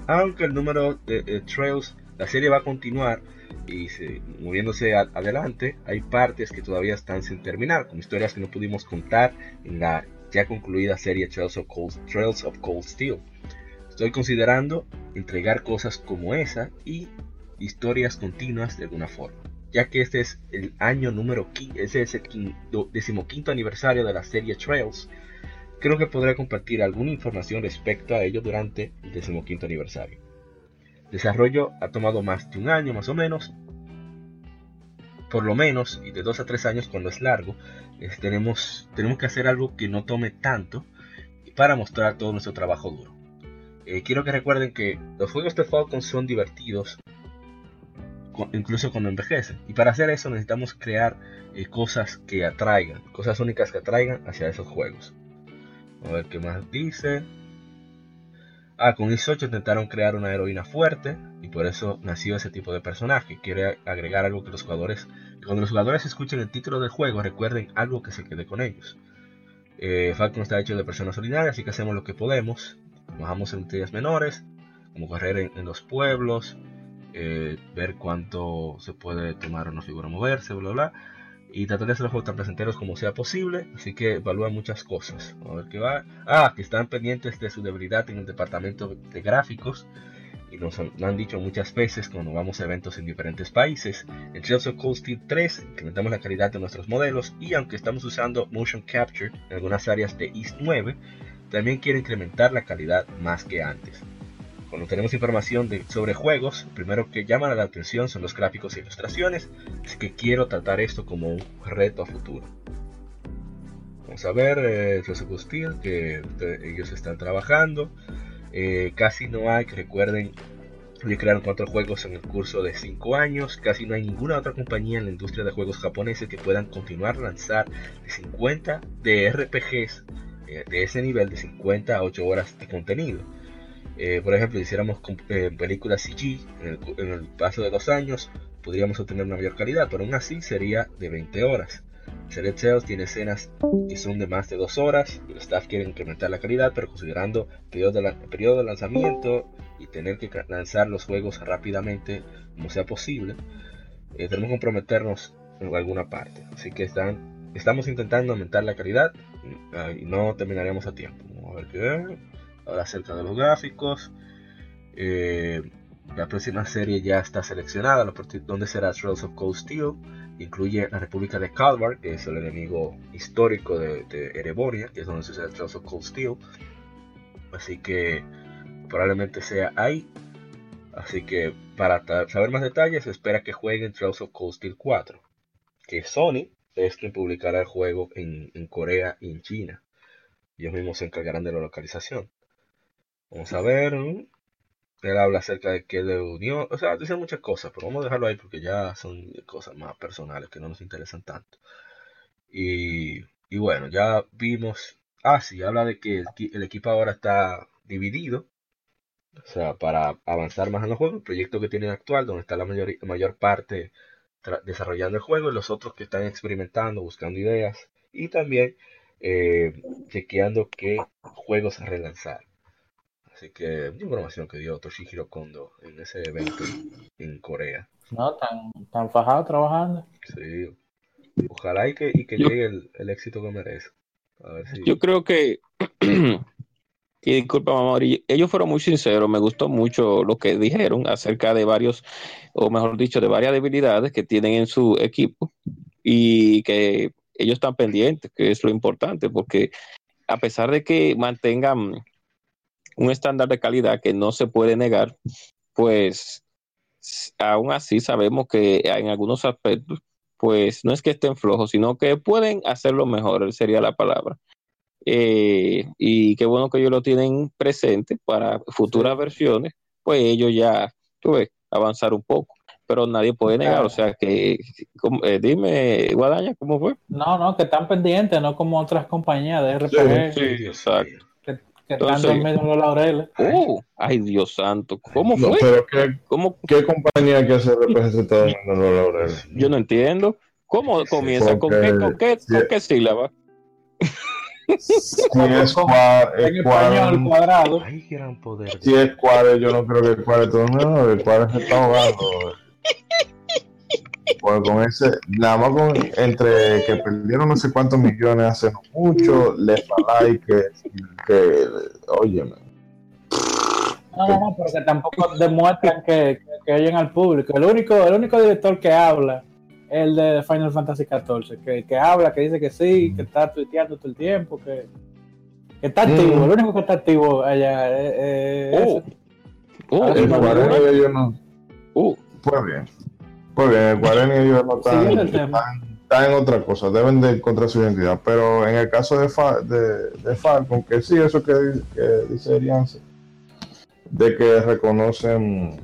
Aunque el número de, Trails, la serie va a continuar y se, moviéndose a, adelante, hay partes que todavía están sin terminar, como historias que no pudimos contar en la ya concluida serie Trails of Cold, Trails of Cold Steel. Estoy considerando entregar cosas como esa y historias continuas de alguna forma, ya que este es el año número 15, ese es el quinto, decimoquinto aniversario de la serie Trails. Creo que podré compartir alguna información respecto a ello durante el decimoquinto aniversario. El desarrollo ha tomado más de un año más o menos, por lo menos, y de dos a tres años cuando es largo, es, tenemos, tenemos que hacer algo que no tome tanto para mostrar todo nuestro trabajo duro. Eh, quiero que recuerden que los juegos de Falcon son divertidos, incluso cuando envejecen. Y para hacer eso necesitamos crear eh, cosas que atraigan, cosas únicas que atraigan hacia esos juegos. A ver qué más dice. Ah, con Is 8 intentaron crear una heroína fuerte y por eso nació ese tipo de personaje. Quiere agregar algo que los jugadores, que cuando los jugadores escuchen el título del juego recuerden algo que se quede con ellos. Eh, Falcon está hecho de personas solidarias, así que hacemos lo que podemos. Bajamos en batallas menores, como correr en, en los pueblos, eh, ver cuánto se puede tomar una figura moverse, bla bla. Y tratar de hacer los juegos tan placenteros como sea posible. Así que evalúan muchas cosas. A ver qué va. Ah, que están pendientes de su debilidad en el departamento de gráficos. Y nos han, lo han dicho muchas veces cuando vamos a eventos en diferentes países. En Trails of Cold Steel 3 incrementamos la calidad de nuestros modelos. Y aunque estamos usando Motion Capture en algunas áreas de East 9, también quiere incrementar la calidad más que antes. Cuando tenemos información sobre juegos, primero que llaman la atención son los gráficos e ilustraciones, así que quiero tratar esto como un reto a futuro. Vamos a ver, eh, Steel, que ellos están trabajando. Eh, casi no hay, que recuerden, ellos crearon cuatro juegos en el curso de cinco años. Casi no hay ninguna otra compañía en la industria de juegos japoneses que puedan continuar lanzar de 50 de RPGs eh, de ese nivel de 50 a 8 horas de contenido. Eh, por ejemplo, si hiciéramos películas CG en el, paso de dos años, podríamos obtener una mayor calidad, pero aún así sería de 20 horas. Select Tales tiene escenas que son de más de 2 horas los staff quieren incrementar la calidad, pero considerando el periodo de, periodo de lanzamiento y tener que lanzar los juegos rápidamente como sea posible, eh, tenemos que comprometernos en alguna parte. Así que están, estamos intentando aumentar la calidad y, no terminaremos a tiempo. Vamos a ver qué. Acerca de los gráficos. Eh, la próxima serie ya está seleccionada, donde será Trails of Cold Steel. Incluye la República de Calvar, que es el enemigo histórico de, de Erebonia, que es donde se Trails of Cold Steel. Así que probablemente sea ahí. Así que para saber más detalles, espera que jueguen Trails of Cold Steel 4. Que Sony es quien publicará el juego en, en Corea y en China. Ellos mismos se encargarán de la localización. Vamos a ver. Él habla acerca de que le unió. O sea, dice muchas cosas, pero vamos a dejarlo ahí porque ya son cosas más personales que no nos interesan tanto. Y, y bueno, ya vimos. Ah, sí, habla de que el, equipo ahora está dividido. O sea, para avanzar más en los juegos, el proyecto que tienen actual, donde está la mayor, mayor parte desarrollando el juego, y los otros que están experimentando, buscando ideas, y también eh, chequeando qué juegos relanzar. Así que información que dio Toshihiro Kondo en ese evento en Corea. No, tan, tan fajado trabajando. Sí. Ojalá y que, y que llegue el, éxito que merece. Yo creo que, y disculpa mamá, ellos fueron muy sinceros, me gustó mucho lo que dijeron acerca de varios, o mejor dicho, de varias debilidades que tienen en su equipo y que ellos están pendientes, que es lo importante, porque a pesar de que mantengan un estándar de calidad que no se puede negar, pues aún así sabemos que en algunos aspectos, pues no es que estén flojos, sino que pueden hacerlo mejor, sería la palabra. Eh, y qué bueno que ellos lo tienen presente para futuras versiones, pues ellos ya, tú ves, avanzar un poco. Pero nadie puede negar, o sea que, eh, dime, Guadaña, ¿cómo fue? No, no, que están pendientes, no como otras compañías de RPG. sí exacto. Entonces, los laureles. Uh, ay, Dios santo. ¿Cómo fue? pero ¿qué, ¿Cómo? ¿Qué compañía que hace RPG se está dormiendo los laureles? Yo no entiendo. ¿Cómo comienza? ¿Con qué, con qué, con qué sílaba? Si es en español cuadrado. Ay, gran poder. Si es cuadro, yo no creo que el cuadro mundo, el cuadro se está ahogando. Pues con ese, nada más con, entre que perdieron no sé cuántos millones hace mucho, les y que, que, óyeme. No, no, no, porque tampoco demuestran que, que, oyen al público. El único, el único director que habla es el de Final Fantasy XIV, que, que habla, que dice que sí, que está tuiteando todo el tiempo, que, que está activo. Mm. El único que está activo allá es. Uh. Uh, el de no. Uh. Pues bien. Pues bien, el Guarani ellos no están, están, en otra cosa, deben de encontrar su identidad. Pero en el caso de, de, de Falcon, que sí, eso que, dice Arianza, de que reconocen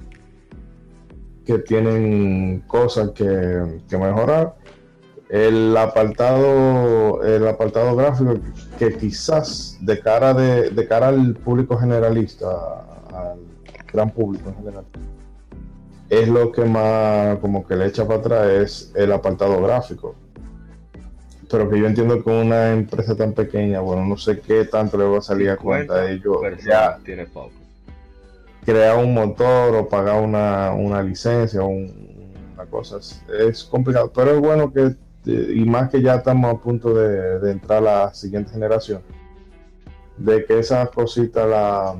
que tienen cosas que, mejorar. El apartado, el apartado gráfico que quizás de cara de, de cara al público generalista, al gran público en general, es lo que más como que le echa para atrás es el apartado gráfico. Pero que yo entiendo que una empresa tan pequeña, bueno, no sé qué tanto le va a salir a cuenta de ellos. Ya tiene poco. Crear un motor o pagar una, una licencia o una cosa es, complicado. Pero es bueno que, y más que ya estamos a punto de, de entrar a la siguiente generación, de que esas cositas la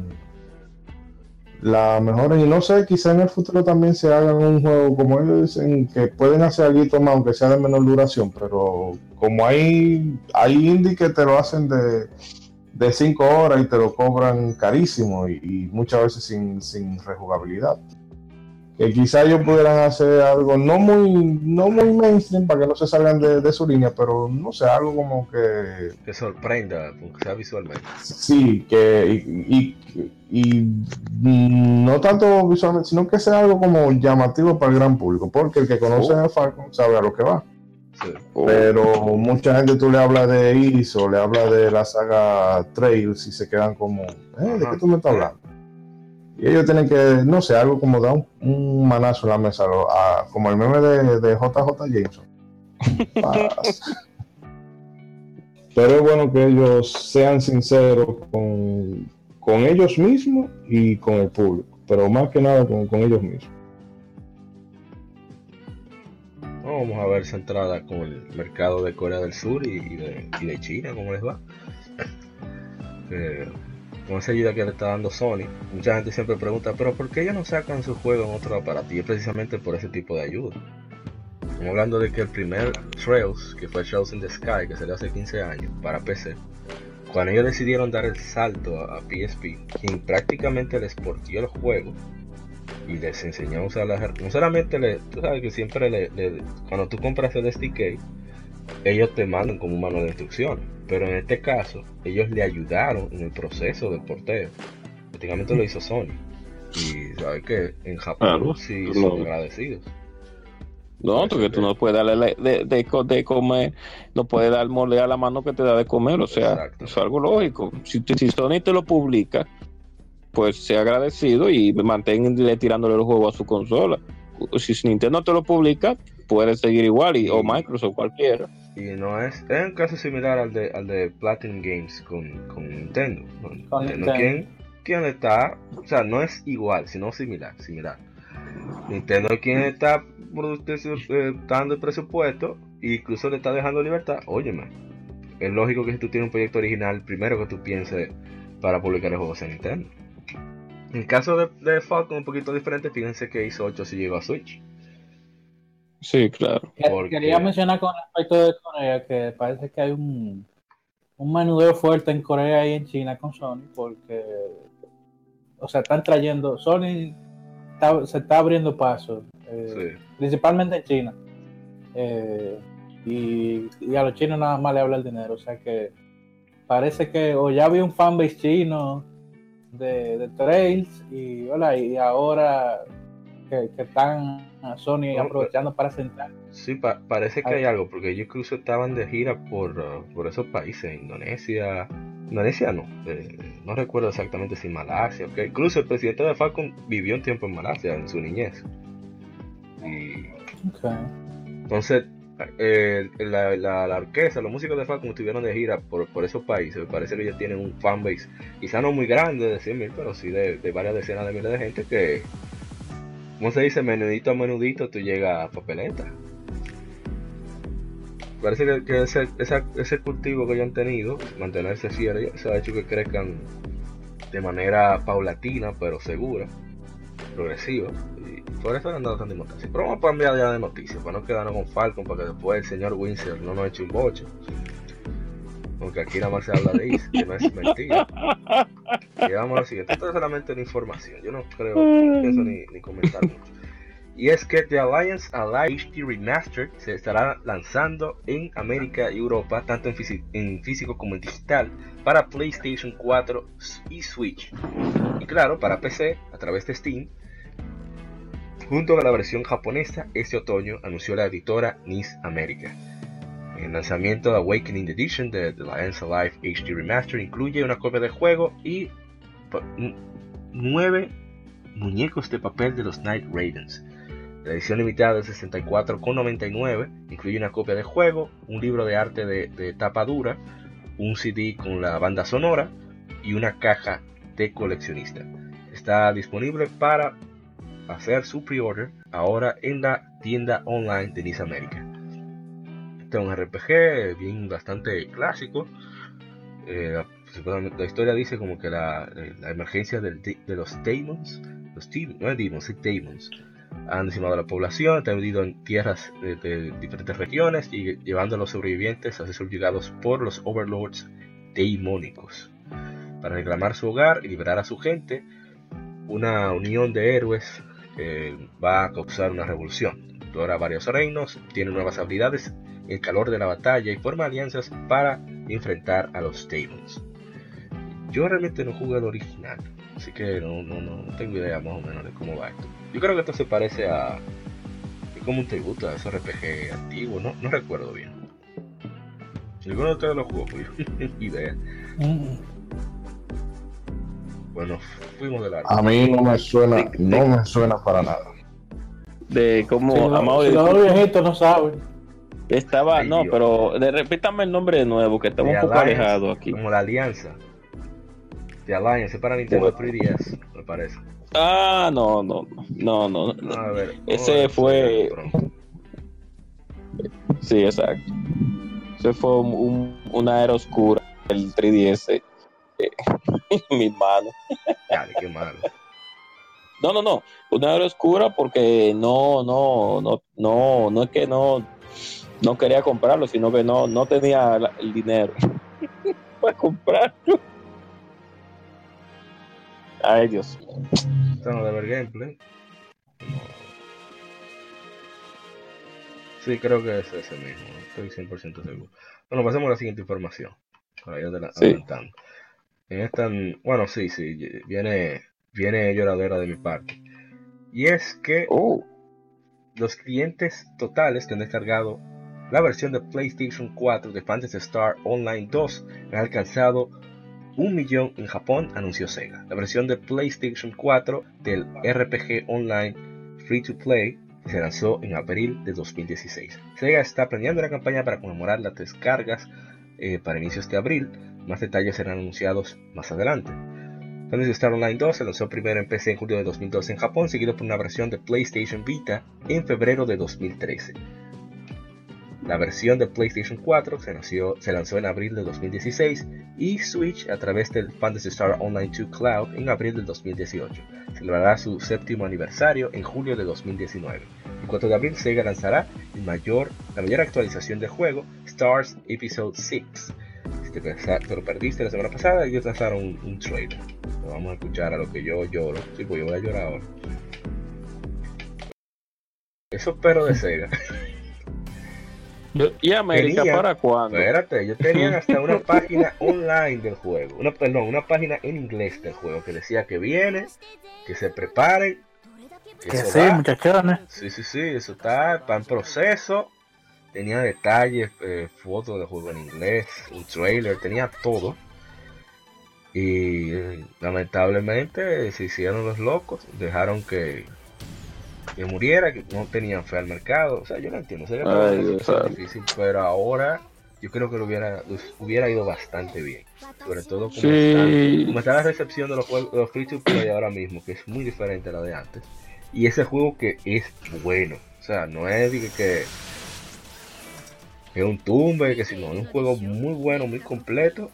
la mejor y no sé, quizá en el futuro también se hagan un juego como ellos dicen, que pueden hacer algo más, aunque sea de menor duración, pero como hay, hay indie que te lo hacen de, de 5 horas y te lo cobran carísimo y, muchas veces sin, sin rejugabilidad. Que quizá ellos pudieran hacer algo no muy, no muy mainstream para que no se salgan de, su línea, pero no sé, algo como que... Que sorprenda, porque sea visualmente. Sí, que y, y, no tanto visualmente, sino que sea algo como llamativo para el gran público, porque el que conoce oh. a Falcon sabe a lo que va. Pero mucha gente tú le hablas de ISO, le hablas de la saga Trails y se quedan como, ¿eh? ¿de qué tú me estás hablando? Y ellos tienen que, no sé, algo como dar un, manazo en la mesa, como el meme de, de JJ Jameson. Pero es bueno que ellos sean sinceros con, ellos mismos y con el público, pero más que nada con, ellos mismos. Vamos a ver centrada con el mercado de Corea del Sur y, de, y de, China, cómo les va. Eh, con esa ayuda que le está dando Sony, mucha gente siempre pregunta, pero ¿por qué ellos no sacan su juego en otro aparato? Y precisamente por ese tipo de ayuda. Estamos hablando de que el primer Trails, que fue Trails in the Sky, que salió hace 15 años para PC, cuando ellos decidieron dar el salto a, PSP, quien prácticamente les portió el juego y les enseñó a usar las no solamente le, tú sabes que siempre le, cuando tú compras el SDK ellos te mandan como manual de instrucciones pero en este caso, ellos le ayudaron en el proceso del porteo. Prácticamente lo hizo Sony. Y sabes que en Japón sí son agradecidos. No, porque tú no puedes darle de, de, comer, no puedes dar mole a la mano que te da de comer, o sea, es algo lógico. Si, si Sony te lo publica, pues sea agradecido y manténle tirándole el juego a su consola. Si Nintendo te lo publica, puedes seguir igual, y, o Microsoft, cualquiera. Y no es, es un caso similar al de, al de Platinum Games con, Nintendo. ¿Quién, ¿Quién, está? O sea, no es igual, sino similar, similar. Nintendo quien está eh, dando el presupuesto e incluso le está dejando libertad. Óyeme, es lógico que si tú tienes un proyecto original, primero que tú pienses para publicar el juego en Nintendo. En el caso de, de Falcon, un poquito diferente, fíjense que hizo 8 si llegó a Switch. Sí, claro. Quería mencionar con respecto de Corea que parece que hay un, un menudeo fuerte en Corea y en China con Sony porque, o sea, están trayendo, Sony se está abriendo paso, eh, principalmente en China. Eh, y, a los chinos nada más le habla el dinero, o sea que parece que o ya había un fanbase chino de, de Trails y, hola, y ahora que, están a Sony aprovechando para sentar. Sí, parece que hay algo, porque ellos incluso estaban de gira por, uh, por esos países, Indonesia, Indonesia no, eh, no recuerdo exactamente si Malasia, okay. incluso el presidente de Falcon vivió un tiempo en Malasia en su niñez. Y, Entonces, eh, la, la, orquesta, los músicos de Falcon estuvieron de gira por, por esos países. Me parece que ellos tienen un fanbase, quizá no muy grande de 100.000, pero sí de, de, varias decenas de miles de gente que, ¿Cómo se dice? Menudito a menudito tú llegas a papeleta. Parece que, ese, cultivo que ellos han tenido, mantenerse fiel, se ha hecho que crezcan de manera paulatina, pero segura, progresiva. Y por eso han dado tanta importancia. Pero vamos a cambiar ya de noticias, para no quedarnos con Falcon, para que después el señor Windsor no nos eche un boche. Porque aquí nada más se habla de eso, que no es mentira. Y vamos a lo siguiente. Esto es solamente una información. Yo no creo, eso ni, ni comentar mucho. Y es que The Alliance Allied HD Remastered se estará lanzando en América y Europa, tanto en, en, físico como en digital, para PlayStation 4 y Switch. Y claro, para PC, a través de Steam. Junto a la versión japonesa, este otoño anunció la editora NIS América. El lanzamiento de Awakening Edition de The Alliance Alive HD Remaster incluye una copia del juego y nueve muñecos de papel de los Night Ravens. La edición limitada de 64,99 incluye una copia del juego, un libro de arte de, de tapa dura, un CD con la banda sonora y una caja de coleccionista. Está disponible para hacer su pre-order ahora en la tienda online de Nice América. Este es un RPG bien bastante clásico. Eh, la historia dice como que la, eh, emergencia de los demons, los no es demons, es demons, han decimado la población, han dividido en tierras de, diferentes regiones y llevando a los sobrevivientes a ser subyugados por los overlords demónicos. Para reclamar su hogar y liberar a su gente, una unión de héroes eh, va a causar una revolución. Explora varios reinos, tiene nuevas habilidades, el calor de la batalla y forma alianzas para enfrentar a los Demons. Yo realmente no jugué el original, así que no, no, no tengo idea más o menos de cómo va esto. Yo creo que esto se parece a. Es como un tributo a ese RPG antiguo, no, no recuerdo bien. Si alguno de ustedes lo jugó, pues idea. Mm. Bueno, fuimos de largo. A mí no me suena, no me suena para nada. De cómo Si no- Amado si los viejitos no saben. Estaba, Ay, no, Dios. pero de, repítame el nombre de nuevo, que estamos The un poco Alliance, alejados aquí. Como la alianza. The Alliance para Nintendo 3DS, me parece. Ah, no, no, no, no, no. A ver, Ese a ver, fue-. Sí, exacto. Ese fue un- un- una era oscura, el 3DS eh, mis manos. Dale, qué malo. No, no, no, una era oscura porque no, no, no, no, no es que no, no quería comprarlo, sino que no, no tenía el dinero para comprarlo. Ay, Dios. Estamos de ver gameplay. Sí, creo que es ese mismo. Estoy 100% seguro. Bueno, pasemos a la siguiente información. Para ir adela- Sí. adelantando. En esta, bueno, sí, sí, viene, viene lloradera de mi parte. Y es que Oh, los clientes totales que han descargado la versión de PlayStation 4 de Phantasy Star Online 2 han alcanzado un millón en Japón, anunció Sega. La versión de PlayStation 4 del RPG Online Free to Play se lanzó en abril de 2016. Sega está planeando una campaña para conmemorar las descargas eh, para inicios de abril. Más detalles serán anunciados más adelante. Phantasy Star Online 2 se lanzó primero en PC en julio de 2012 en Japón, seguido por una versión de PlayStation Vita en febrero de 2013. La versión de PlayStation 4 se, lanzó en abril de 2016 y Switch a través del Phantasy Star Online 2 Cloud en abril del 2018. Celebrará su séptimo aniversario en julio de 2019. El 4 de abril Sega lanzará la mayor actualización del juego, Stars Episode 6. Si te, lo perdiste la semana pasada, ellos lanzaron un, trailer. Vamos a escuchar a lo que yo lloro. Sí, pues yo voy a llorar ahora. Esos perros de Sega. ¿Y América Tenía- para cuándo? Espérate, ellos tenían hasta una página online del juego. Una, perdón, una página en inglés del juego que decía que viene, que se preparen. Que, Que sí, muchachones. Sí, sí, sí, eso está, está en proceso. Tenía detalles, eh, fotos del juego en inglés, un trailer, tenía todo. Y eh, lamentablemente se hicieron los locos, dejaron que, que muriera, que no tenían fe al mercado. O sea, yo no entiendo, sería Ay, Dios difícil, pero ahora yo creo que lo hubiera, los hubiera ido bastante bien. Sobre todo como, Sí. está, como está la recepción de los juegos de los free to play ahora mismo, que es muy diferente a la de antes. Y ese juego que es bueno. O sea, no es que, que es un tumbe, que si no, es un juego muy bueno, muy completo.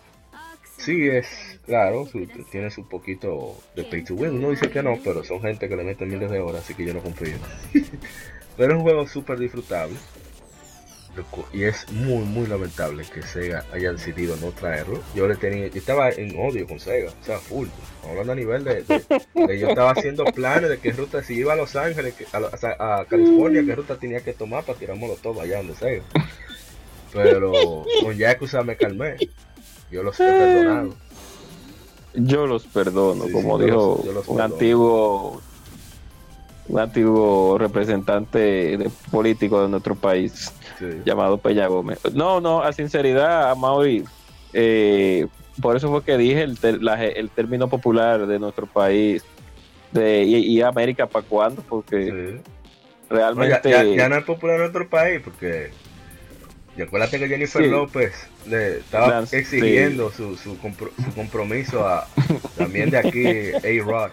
Sí, es claro, su- tiene su poquito de pay to win. Uno dice que no, pero son gente que le meten miles de horas, así que yo no confío. pero es un juego súper disfrutable. Y es muy, muy lamentable que Sega haya decidido no traerlo. Yo le tenía, yo estaba en odio con Sega, o sea, full. Hablando a nivel de, de- yo estaba haciendo planes de qué ruta, si iba a Los Ángeles, a, a California, qué ruta tenía que tomar para tirármelo todo allá donde Sega. Pero con Yakuza me calmé. Yo los he perdonado. Yo los perdono, Sí, como dijo los- yo los un perdono. antiguo un antiguo representante de político de nuestro país Sí. llamado Peña Gómez. No, no, a sinceridad, a Maui, eh, por eso fue que dije el, ter- la- el término popular de nuestro país de, y, y América para cuándo, porque Sí. No, ya, realmente ya- ya no es popular en nuestro país porque y acuérdate que Jennifer Sí. López le estaba exigiendo su, su, compro- su compromiso a también de aquí A-Rod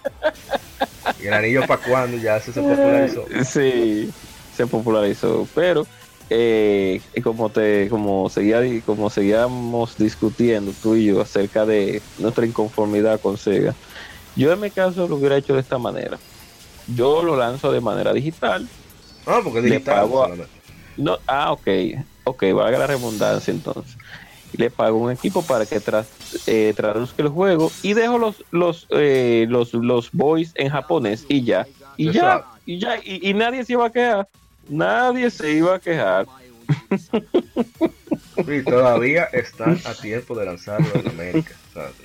y el anillo para cuando ya se popularizó Sí, se popularizó, pero eh, como te como seguía como seguíamos discutiendo tú y yo acerca de nuestra inconformidad con Sega, yo en mi caso lo hubiera hecho de esta manera. Yo lo lanzo de manera digital. no porque es Le digital pago a-. No, ah, ok, ok, valga la redundancia entonces. Le pago un equipo para que tras, eh, traduzca el juego y dejo los los eh, los los voice en japonés y ya y ya y ya, y, nadie se iba a quejar. Nadie se iba a quejar. Y todavía están a tiempo de lanzarlo en América.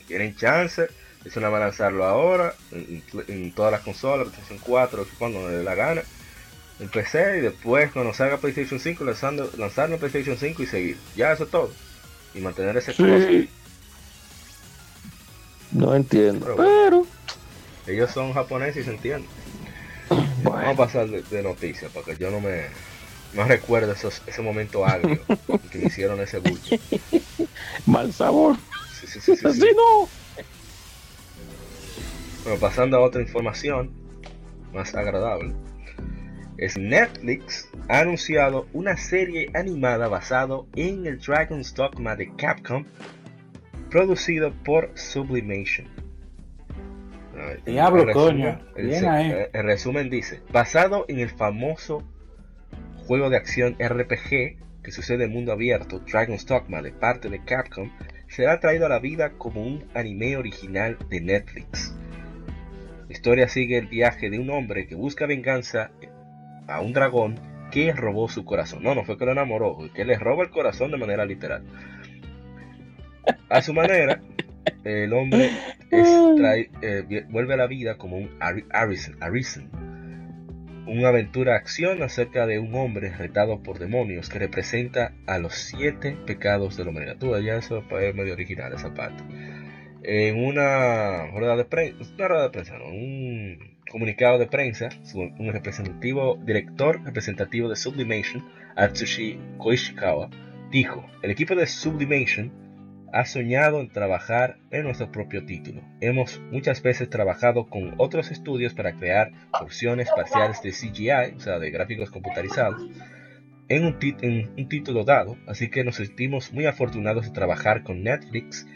tienen chance, es una a lanzarlo ahora, en, todas las consolas, PlayStation 4, cuando les dé la gana, en PC y después cuando salga PlayStation 5, lanzando, lanzarlo PlayStation 5 y seguir. Ya eso es todo. Y mantener ese sí. No entiendo, pero, ellos son japoneses y se entienden. Vamos a pasar de, noticias porque yo no me no recuerdo esos, ese momento agrio que me hicieron ese buche. Mal sabor. Sí, sí, sí, Así no. Bueno, pasando a otra información más agradable. Netflix ha anunciado una serie animada basado en el Dragon's Dogma de Capcom producido por Sublimation. Diablo, coño. El, el, resumen dice, basado en el famoso juego de acción RPG que sucede en mundo abierto, Dragon's Dogma, de parte de Capcom, será traído a la vida como un anime original de Netflix. La historia sigue el viaje de un hombre que busca venganza a un dragón que robó su corazón. No, no fue que lo enamoró, que le roba el corazón de manera literal. A su manera, el hombre eh, vuelve a la vida como un Arisen, una aventura acción acerca de un hombre retado por demonios que representa a los siete pecados de la humanidad. Tú ya eso es medio original esa parte. En una prensa, una rueda de prensa, no, un comunicado de prensa, un representativo, director representativo de Sublimation, Atsushi Koishikawa, dijo, el equipo de Sublimation ha soñado en trabajar en nuestro propio título. Hemos muchas veces trabajado con otros estudios para crear porciones parciales de CGI, o sea, de gráficos computarizados, en un, título dado, así que nos sentimos muy afortunados de trabajar con Netflix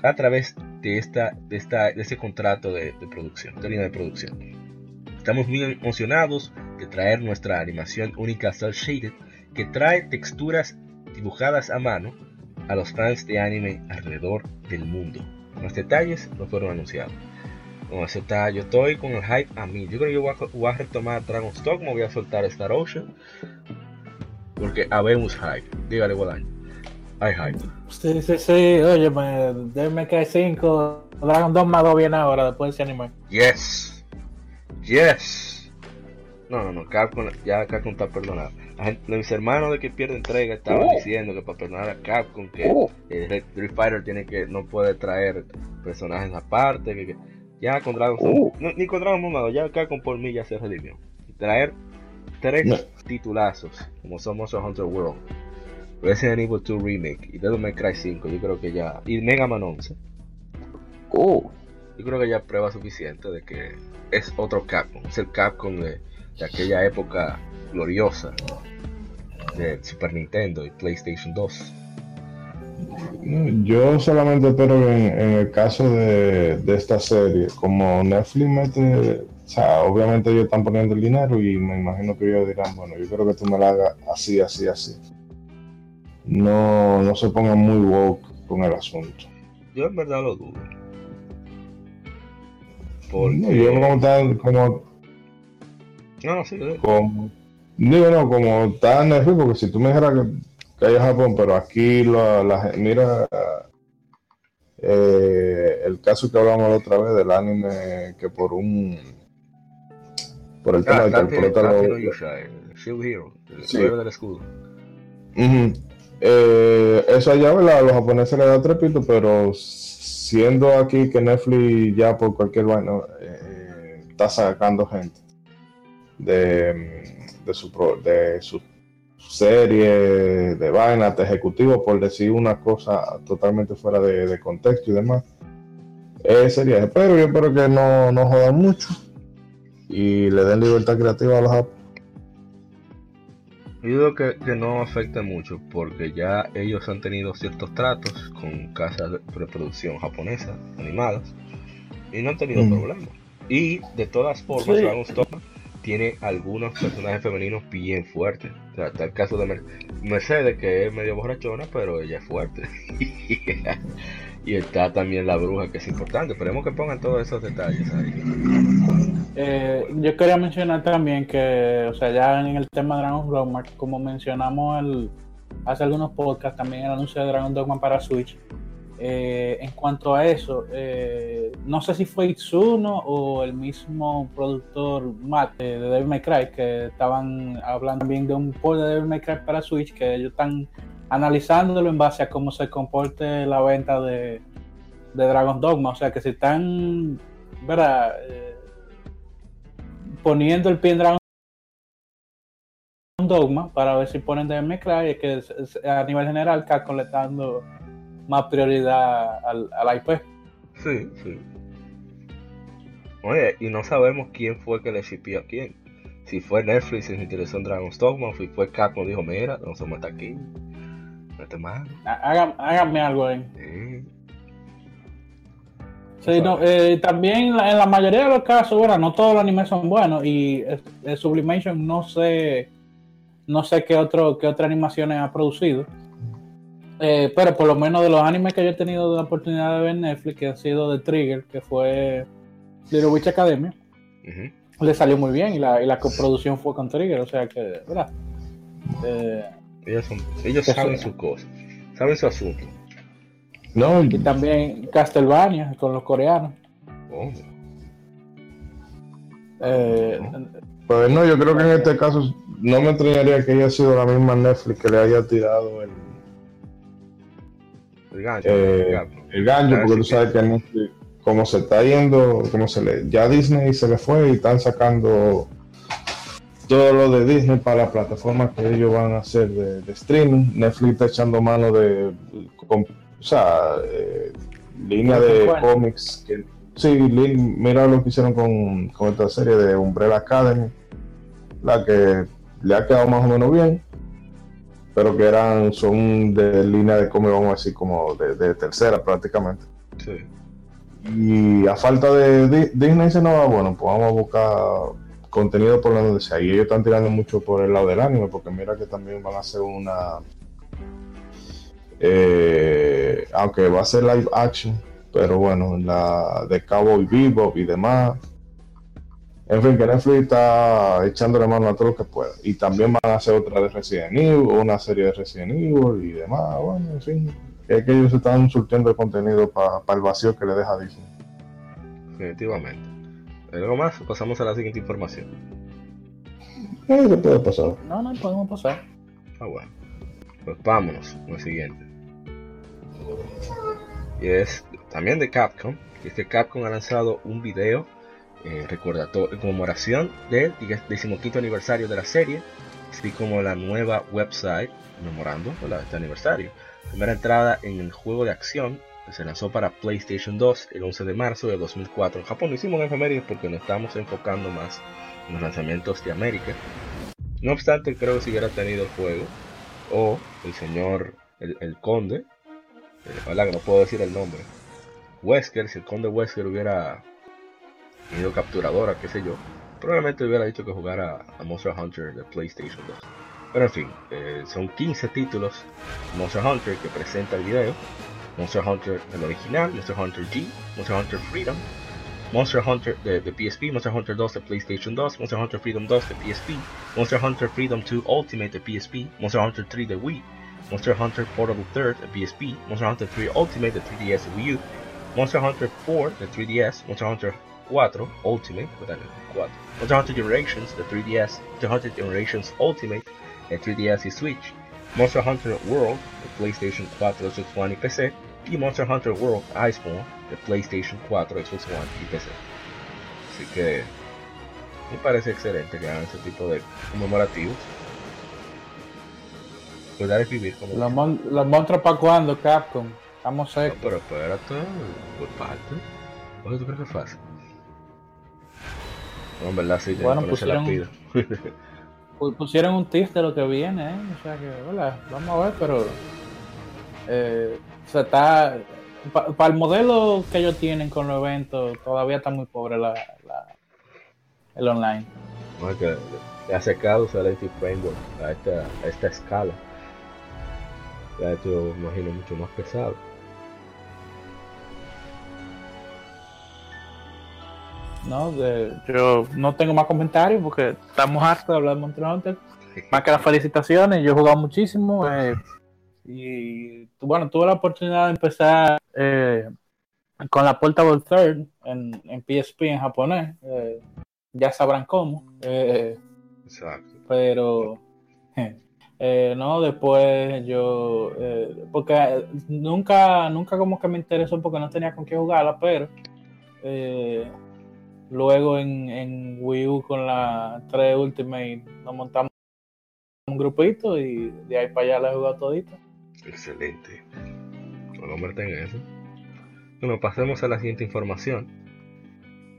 a través de, esta, de, esta, de este contrato de, producción, de línea de producción. Estamos muy emocionados de traer nuestra animación única Cell Shaded, que trae texturas dibujadas a mano a los fans de anime alrededor del mundo. Los detalles no fueron anunciados. No, eso está, yo estoy con el hype a mí. Yo creo que yo voy a, retomar Dragon Stock, me voy a soltar Star Ocean. Porque habemos hype. Dígale, Guadaño. Hay hype. Sí, sí, sí. Oye, me cae 5. Dragon 2 más 2 viene ahora, después de ese anime. Yes. Yes. No, no, no. Capcom, ya Capcom está perdonado mis hermanos de que pierde entrega estaban oh. diciendo que para perdonar a Capcom que oh. Street Fighter tiene que no puede traer personajes aparte que, ya con Dragon oh. ni con Dragon Ball ya Capcom por mí ya se redimió traer tres titulazos como son Monster Hunter World Resident Evil 2 Remake y Devil May Cry 5 yo creo que ya y Mega Man 11 yo creo que ya prueba suficiente de que es otro Capcom es el Capcom de, de aquella época gloriosa de Super Nintendo y PlayStation 2. Yo solamente espero que en, el caso de, esta serie, como Netflix mete, o sea, obviamente ellos están poniendo el dinero y me imagino que ellos dirán, bueno, yo creo que tú me la hagas así, así, así. No, no se pongan muy woke con el asunto. Yo en verdad lo dudo. Porque... yo como tal, como... No, no, sí, como, Digo, no, como está Netflix, porque si tú me dijeras que, hay Japón, pero aquí la, mira eh, el caso que hablamos la otra vez del anime que por un por el tema ah, de que el Shield Hero, el sí. del escudo. eh, eso allá, ¿verdad? A los japoneses le da trepito, pero siendo aquí que Netflix ya por cualquier bueno eh, está sacando gente de de su, de su serie de vaina, de ejecutivo, por decir una cosa totalmente fuera de, contexto y demás. Eh, sería, pero yo espero que no, no jodan mucho y le den libertad creativa a los yo digo que, que, no afecta mucho porque ya ellos han tenido ciertos tratos con casas de reproducción japonesas animadas y no han tenido problemas. Y de todas formas, sí tiene algunos personajes femeninos bien fuertes. O sea, está el caso de Mercedes, que es medio borrachona, pero ella es fuerte. y está también la bruja, que es importante. Esperemos que pongan todos esos detalles ahí. Eh, yo quería mencionar también que, o sea, ya en el tema de Dragon Dogma, como mencionamos hace algunos podcasts, también el anuncio de Dragon Dogma para Switch. Eh, en cuanto a eso, eh, no sé si fue Itsuno o el mismo productor Matt de Devil May Cry que estaban hablando también de un port de Devil May Cry para Switch que ellos están analizándolo en base a cómo se comporte la venta de, de Dragon Dogma. O sea que si están, ¿verdad? Eh, poniendo el pie en Dragon Dogma para ver si ponen Devil May Cry, es que a nivel general Capcom le está dando más prioridad al, IP. Sí, sí. Oye, y no sabemos quién fue que le shipió a quién. Si fue Netflix y se interesó en Dragon's Dogma, si fue Capcom dijo, mira, no somos hasta aquí. No te mal. Hágame, hágame algo ahí. Sí. Sí, no, eh, también en la, mayoría de los casos, bueno, no todos los animes son buenos y eh, eh, Sublimation no sé no sé qué otro qué otras animaciones ha producido. Eh, pero por lo menos de los animes que yo he tenido la oportunidad de ver en Netflix, que ha sido de Trigger, que fue Little Witch Academia, Ujú. le salió muy bien y la, y la coproducción fue con Trigger, o sea que, ¿verdad? Eh, Ellos, son, ellos Que saben son- su cosa, saben su asunto. No, y también Castlevania con los coreanos. Oh, Eh, pues no, yo creo que en este caso no me extrañaría que haya sido la misma Netflix que le haya tirado el, el gancho, Eh, el gancho, porque tú sabes que Netflix, como se está yendo, como se le, ya Disney se le fue y están sacando todo lo de Disney para la plataforma que ellos van a hacer de, de streaming. Netflix está echando mano de, con- o sea, eh, línea de Bueno. cómics. Que, sí, mira lo que hicieron con, con esta serie de Umbrella Academy, la que le ha quedado más o menos bien pero que eran son de línea de cómic, vamos a decir, como de, de tercera prácticamente. Sí. Y a falta de Di- Disney dice, no, bueno, pues vamos a buscar contenido por donde sea. Y ellos están tirando mucho por el lado del anime, porque mira que también van a hacer una... eh, aunque va a ser live action, pero bueno, la de Cowboy Bebop y demás. En fin, que Netflix está echándole mano a todo lo que pueda. Y también van a hacer otra de Resident Evil, una serie de Resident Evil y demás. Bueno, en fin, es que ellos están surtiendo el contenido para el vacío que le deja Disney. Definitivamente. ¿Algo más? Pasamos a la siguiente información. Eh, ¿Qué puede pasar? no, no, podemos pasar. Ah, bueno. Pues vámonos con el siguiente. Y es también de Capcom. Y es que Capcom ha lanzado un video eh, recordatorio en conmemoración del diga- decimoquinto aniversario de la serie, así como la nueva website memorando ¿verdad? este aniversario. Primera entrada en el juego de acción se lanzó para PlayStation 2 el 11 de marzo de 2004 en Japón. Lo hicimos en efemérides porque nos estamos enfocando más en los lanzamientos de América. No obstante, creo que si hubiera tenido el juego, o el señor, el, conde, eh, ¿verdad? que no puedo decir el nombre, Wesker, si el conde Wesker hubiera ido capturadora, qué sé yo, probablemente hubiera dicho que jugara a Monster Hunter de PlayStation 2. Pero en fin, eh, son 15 títulos Monster Hunter que presenta el video. Monster Hunter el original, Monster Hunter G, Monster Hunter Freedom, Monster Hunter de, de PSP, Monster Hunter 2 de PlayStation 2, Monster Hunter Freedom 2 de PSP, Monster Hunter Freedom 2 Ultimate de PSP, Monster Hunter 3 de Wii, Monster Hunter Portable 3 de PSP, Monster Hunter 3 Ultimate de 3DS y Wii U, Monster Hunter 4 de 3DS, Monster Hunter 4 Ultimate, ¿verdad? 4. Monster Hunter Generations de 3DS, Monster Hunter Generations Ultimate de 3DS y Switch, Monster Hunter World de PlayStation 4, Xbox One PC, y Monster Hunter World Iceborne de PlayStation 4, Xbox One y PC. Así que me parece excelente que hagan ese tipo de conmemorativos. Cuidar es vivir como Los, mon- los monstruos para cuando, Capcom. Estamos No, secos. pero espérate, por parte. Oye, ¿tú crees que es fácil? No, en verdad sí, Bueno, que ponerse la pusieron-. Pu- Pusieron un tease de lo que viene, ¿eh? O sea que, hola, vamos a ver, pero. Eh, o sea, está. Para el modelo que ellos tienen con los eventos, todavía está muy pobre la, la- el online. No, es que le ha secado Selective Framework a esta, a esta escala. Le ha hecho, imagino, mucho más pesado. no, de- yo no tengo más comentarios porque estamos hartos de hablar de Monster Hunter. Más que las felicitaciones, yo he jugado muchísimo eh, y bueno, tuve la oportunidad de empezar eh, con la Portable Third en, en PSP en japonés. eh, ya sabrán cómo. eh, Exacto. pero eh, no después yo eh, porque nunca nunca como que me interesó porque no tenía con qué jugarla pero eh, luego en, en Wii U con la 3 Ultimate nos montamos un grupito y de ahí para allá la he jugado todito Excelente. No en eso. Bueno, pasemos a la siguiente información.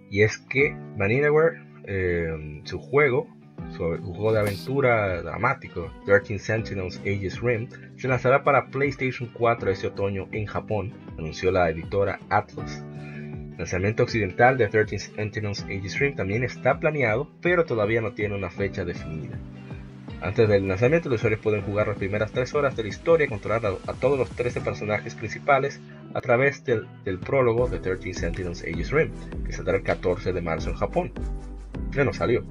Y es que Vanillaware, eh, su juego, su, su juego de aventura dramático, 13 Sentinels Aegis Rim, se lanzará para PlayStation 4 este otoño en Japón, anunció la editora Atlas. El lanzamiento occidental de 13 Sentinels Aegis Rim también está planeado, pero todavía no tiene una fecha definida. Antes del lanzamiento, los usuarios pueden jugar las primeras 3 horas de la historia y controlar a, todos los 13 personajes principales a través del, del prólogo de 13 Sentinels Aegis Rim, que saldrá el 14 de marzo en Japón. Ya no salió.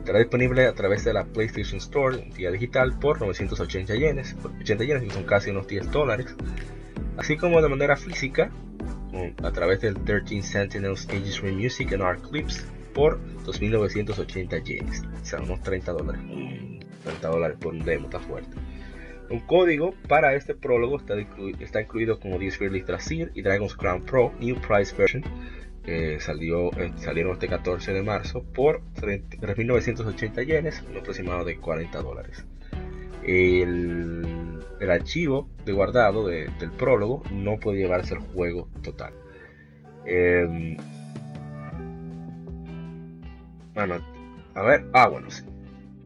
Estará disponible a través de la PlayStation Store día digital por 980 yenes, por 80 yenes, que son casi unos 10 dólares, así como de manera física con- a través del 13 Sentinels Aegis Rim Music and Art Clips por 2.980 yenes, unos 30 dólares. Mm, 30 dólares por un demo, está fuerte. Un código para este prólogo está, inclu- está incluido como This Release Trasir y Dragon's Crown Pro New Price Version, que salió, eh, salieron este 14 de marzo por 30 3.980 yenes, un aproximado de 40 dólares. El, el archivo de guardado de- del prólogo no puede llevarse al juego total. Em, bueno, a ver, ah, bueno, sí.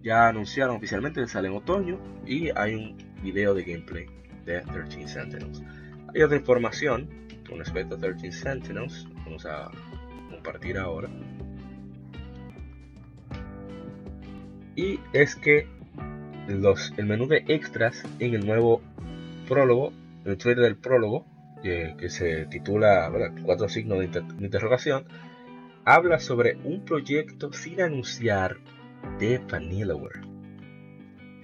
Ya anunciaron oficialmente que sale en otoño y hay un video de gameplay de 13 Sentinels. Hay otra información con respecto a 13 Sentinels, vamos a compartir ahora. Y es que los, el menú de extras en el nuevo prólogo, el trailer del prólogo, que, que se titula ¿verdad? Cuatro signos de, inter- de interrogación, habla sobre un proyecto sin anunciar de Vanillaware.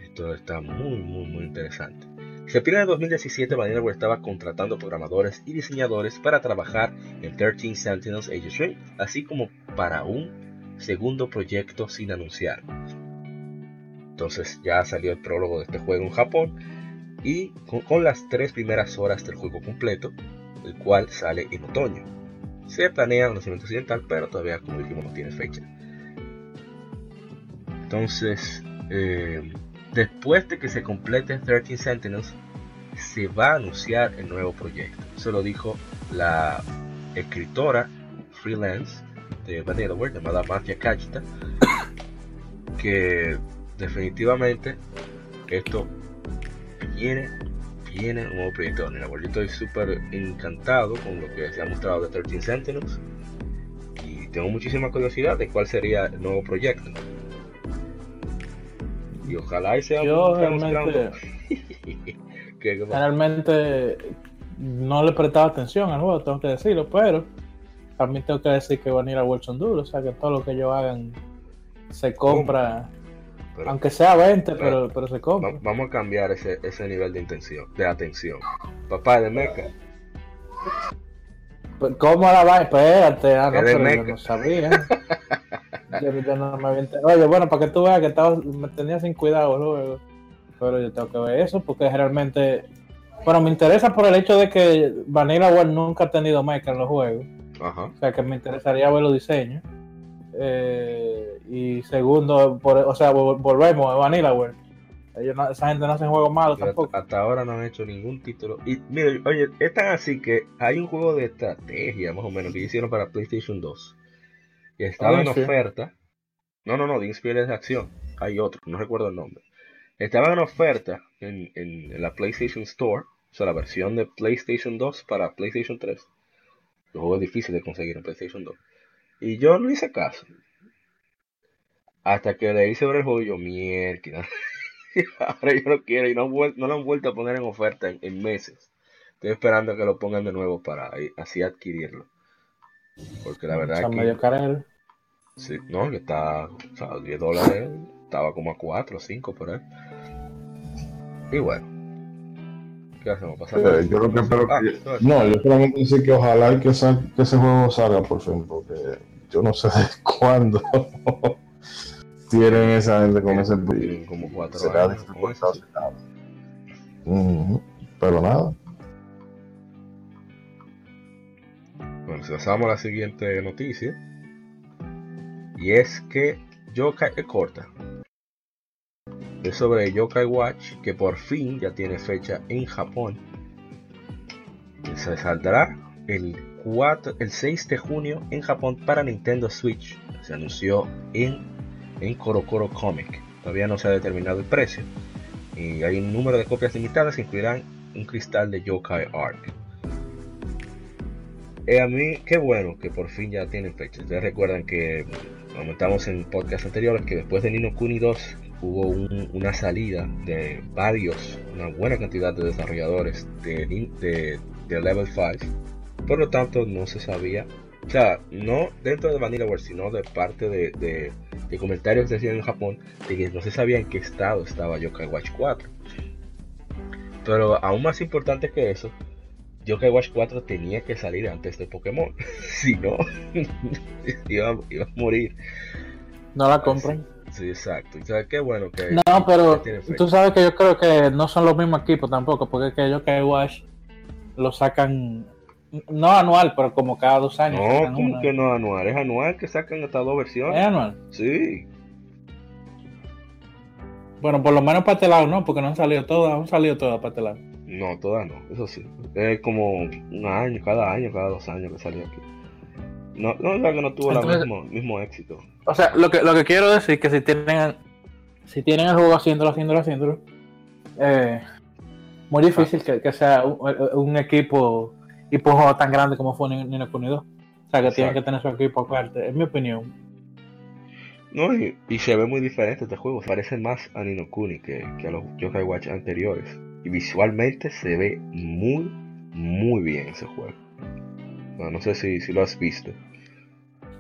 Esto está muy, muy, muy interesante. Septiembre de 2017, Vanillaware estaba contratando programadores y diseñadores para trabajar en 13 Sentinels Aegis Rim, así como para un segundo proyecto sin anunciar. Entonces ya salió el prólogo de este juego en Japón y con las tres primeras horas del juego completo, el cual sale en otoño. Se planea un lanzamiento occidental, pero todavía, como dijimos, no tiene fecha. Entonces, eh, después de que se complete 13 Sentinels, se va a anunciar el nuevo proyecto. Eso lo dijo la escritora freelance de Vanillaware llamada Mafia Kachita, que definitivamente esto viene, viene un nuevo proyecto de. Yo estoy súper encantado con lo que se ha mostrado de 13 Sentinels y tengo muchísima curiosidad de cuál sería el nuevo proyecto. Y ojalá y sea Yo realmente- Crown 2. Que- que- realmente no le prestaba atención al juego tengo que decirlo pero también tengo que decir que van a ir a Wilson Duro o sea que todo lo que ellos hagan se compra pero- aunque sea 20 pero, pero se compra Va- Vamos a cambiar ese, ese nivel de intención, de atención. Papá de Mecha, Pues, ¿Cómo la va? Espérate, ah, no, pero yo Meca. no sabía. yo, yo no me había. Oye, bueno, para que tú veas que estaba, me tenía sin cuidado luego. Pero yo tengo que ver eso porque realmente. Bueno, me interesa por el hecho de que Vanilla World nunca ha tenido mecha en los juegos. ajá, O sea, que me interesaría ver los diseños. Eh, y segundo, por, o sea, vol- volvemos a Vanilla World. Ellos no- esa gente no hace juegos malos pero tampoco. hasta ahora no han hecho ningún título. Y mire, oye, es tan así que hay un juego de estrategia más o menos que hicieron para PlayStation 2. Y estaba Ah, en oferta. No, no, no, de Inspire es de acción. Hay otro, no recuerdo el nombre. Estaba en oferta en, en- en la PlayStation Store. O sea, la versión de PlayStation 2 para PlayStation 3. El juego es difícil de conseguir en PlayStation 2. Y yo no hice caso. Hasta que leí sobre el juego, yo, mierda. Ahora yo no quiero y no, no lo han vuelto a poner en oferta en, en meses. Estoy esperando a que lo pongan de nuevo para así adquirirlo. Porque la verdad Está que. medio carero. Sí, no, que está. O sea, 10 dólares. Estaba como a 4 o 5 por ahí. Y bueno. ¿Qué hacemos? ¿Pasamos? Eh, yo lo que espero Ah, que- no, yo solamente decir que ojalá que ese juego salga por fin, porque yo no sé de cuándo tienen esa gente con ese Tienen como 4 será años. sí. dificultad. Ujú, Pero nada. Bueno, si pasamos a la siguiente noticia. Y es que Yokai es corta. Es sobre Yokai Watch que por fin ya tiene fecha en Japón. Y Se saldrá el, 4, el 6 de junio en Japón para Nintendo Switch. Se anunció en, en Korokoro Comic. Todavía no se ha determinado el precio. Y hay un número de copias limitadas que incluirán un cristal de Yokai Arc. Eh, a mí, qué bueno que por fin ya tienen fecha. Ustedes recuerdan que comentamos en podcast anteriores que después de Nino Kuni 2 hubo un- una salida de varios, una buena cantidad de desarrolladores de, de, de Level 5. Por lo tanto, no se sabía, o sea, no dentro de Vanillaware, sino de parte de, de- de comentarios que se hacían en Japón, de que no se sabía en qué estado estaba Yokai Watch 4. Pero aún más importante que eso, Yokai Watch 4 tenía que salir antes de Pokémon. si no, iba, iba a morir. No la compren. Sí, exacto. O sea, qué bueno que. No, pero tú sabes que yo creo que no son los mismos equipos tampoco, porque es que que Watch lo sacan, no anual, pero como cada dos años. No, como que no anual. Es anual que sacan estas dos ¿Es versiones. anual? Sí. Bueno, por lo menos para este lado no, porque no han salido todas, han salido todas para este lado. No, todas no. Eso sí. Es como un año, cada año, cada dos años que salió aquí. No, no, es que no tuvo Entonces- el mismo, mismo éxito. O sea, lo que, lo que quiero decir es que si tienen, si tienen el juego haciéndolo, haciéndolo, haciéndolo, eh, muy difícil que, que sea un, un equipo y por un juego tan grande como fue Ni- Nino Kuni 2. O sea, que tienen Exacto. que tener su equipo aparte, es mi opinión. No, y, y se ve muy diferente este juego. Parece más a Nino Kuni que, que a los Yokai Watch anteriores. Y visualmente se ve muy, muy bien ese juego. No, no sé si, si lo has visto.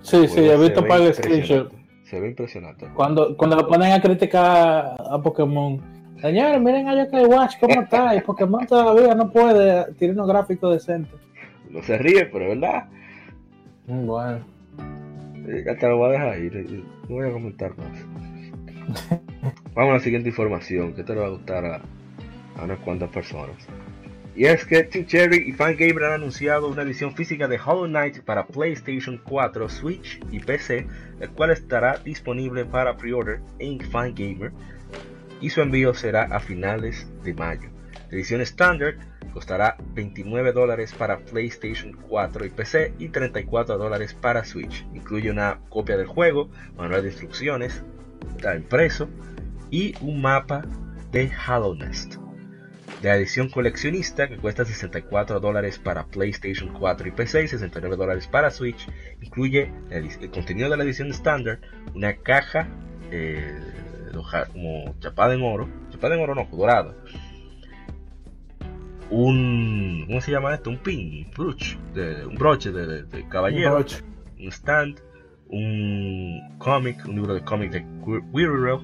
Sí, El sí, he visto ve par de impresionante. screenshots. Se ve impresionante. Cuando, cuando lo ponen a criticar a Pokémon, señores, miren a Yokai Watch cómo está, y Pokémon todavía no puede tirar unos gráficos decentes. No se ríe, pero es verdad. Mm, Bueno. Ya te lo voy a dejar ir. No voy a comentar más. Vamos a la siguiente información que te va a gustar a, a unas cuantas personas. Y es que Team Cherry y Fangamer han anunciado una edición física de Hollow Knight para PlayStation 4, Switch y PC, el cual estará disponible para pre-order en Fangamer y su envío será a finales de mayo. La edición estándar costará 29 dólares para PlayStation 4 y PC y 34 dólares para Switch. Incluye una copia del juego, manual de instrucciones, está impreso y un mapa de Hollow Nest. La edición coleccionista que cuesta 64 dólares para PlayStation 4 y PC y 69 dólares para Switch, incluye el, el contenido de la edición estándar, una caja eh, como chapada en oro, chapada en oro no, dorada, un ¿cómo se llama esto? Un pin, un broche, de, un broche de, de- de caballero, Broche. un stand, un cómic, un libro de cómic de Weirdo,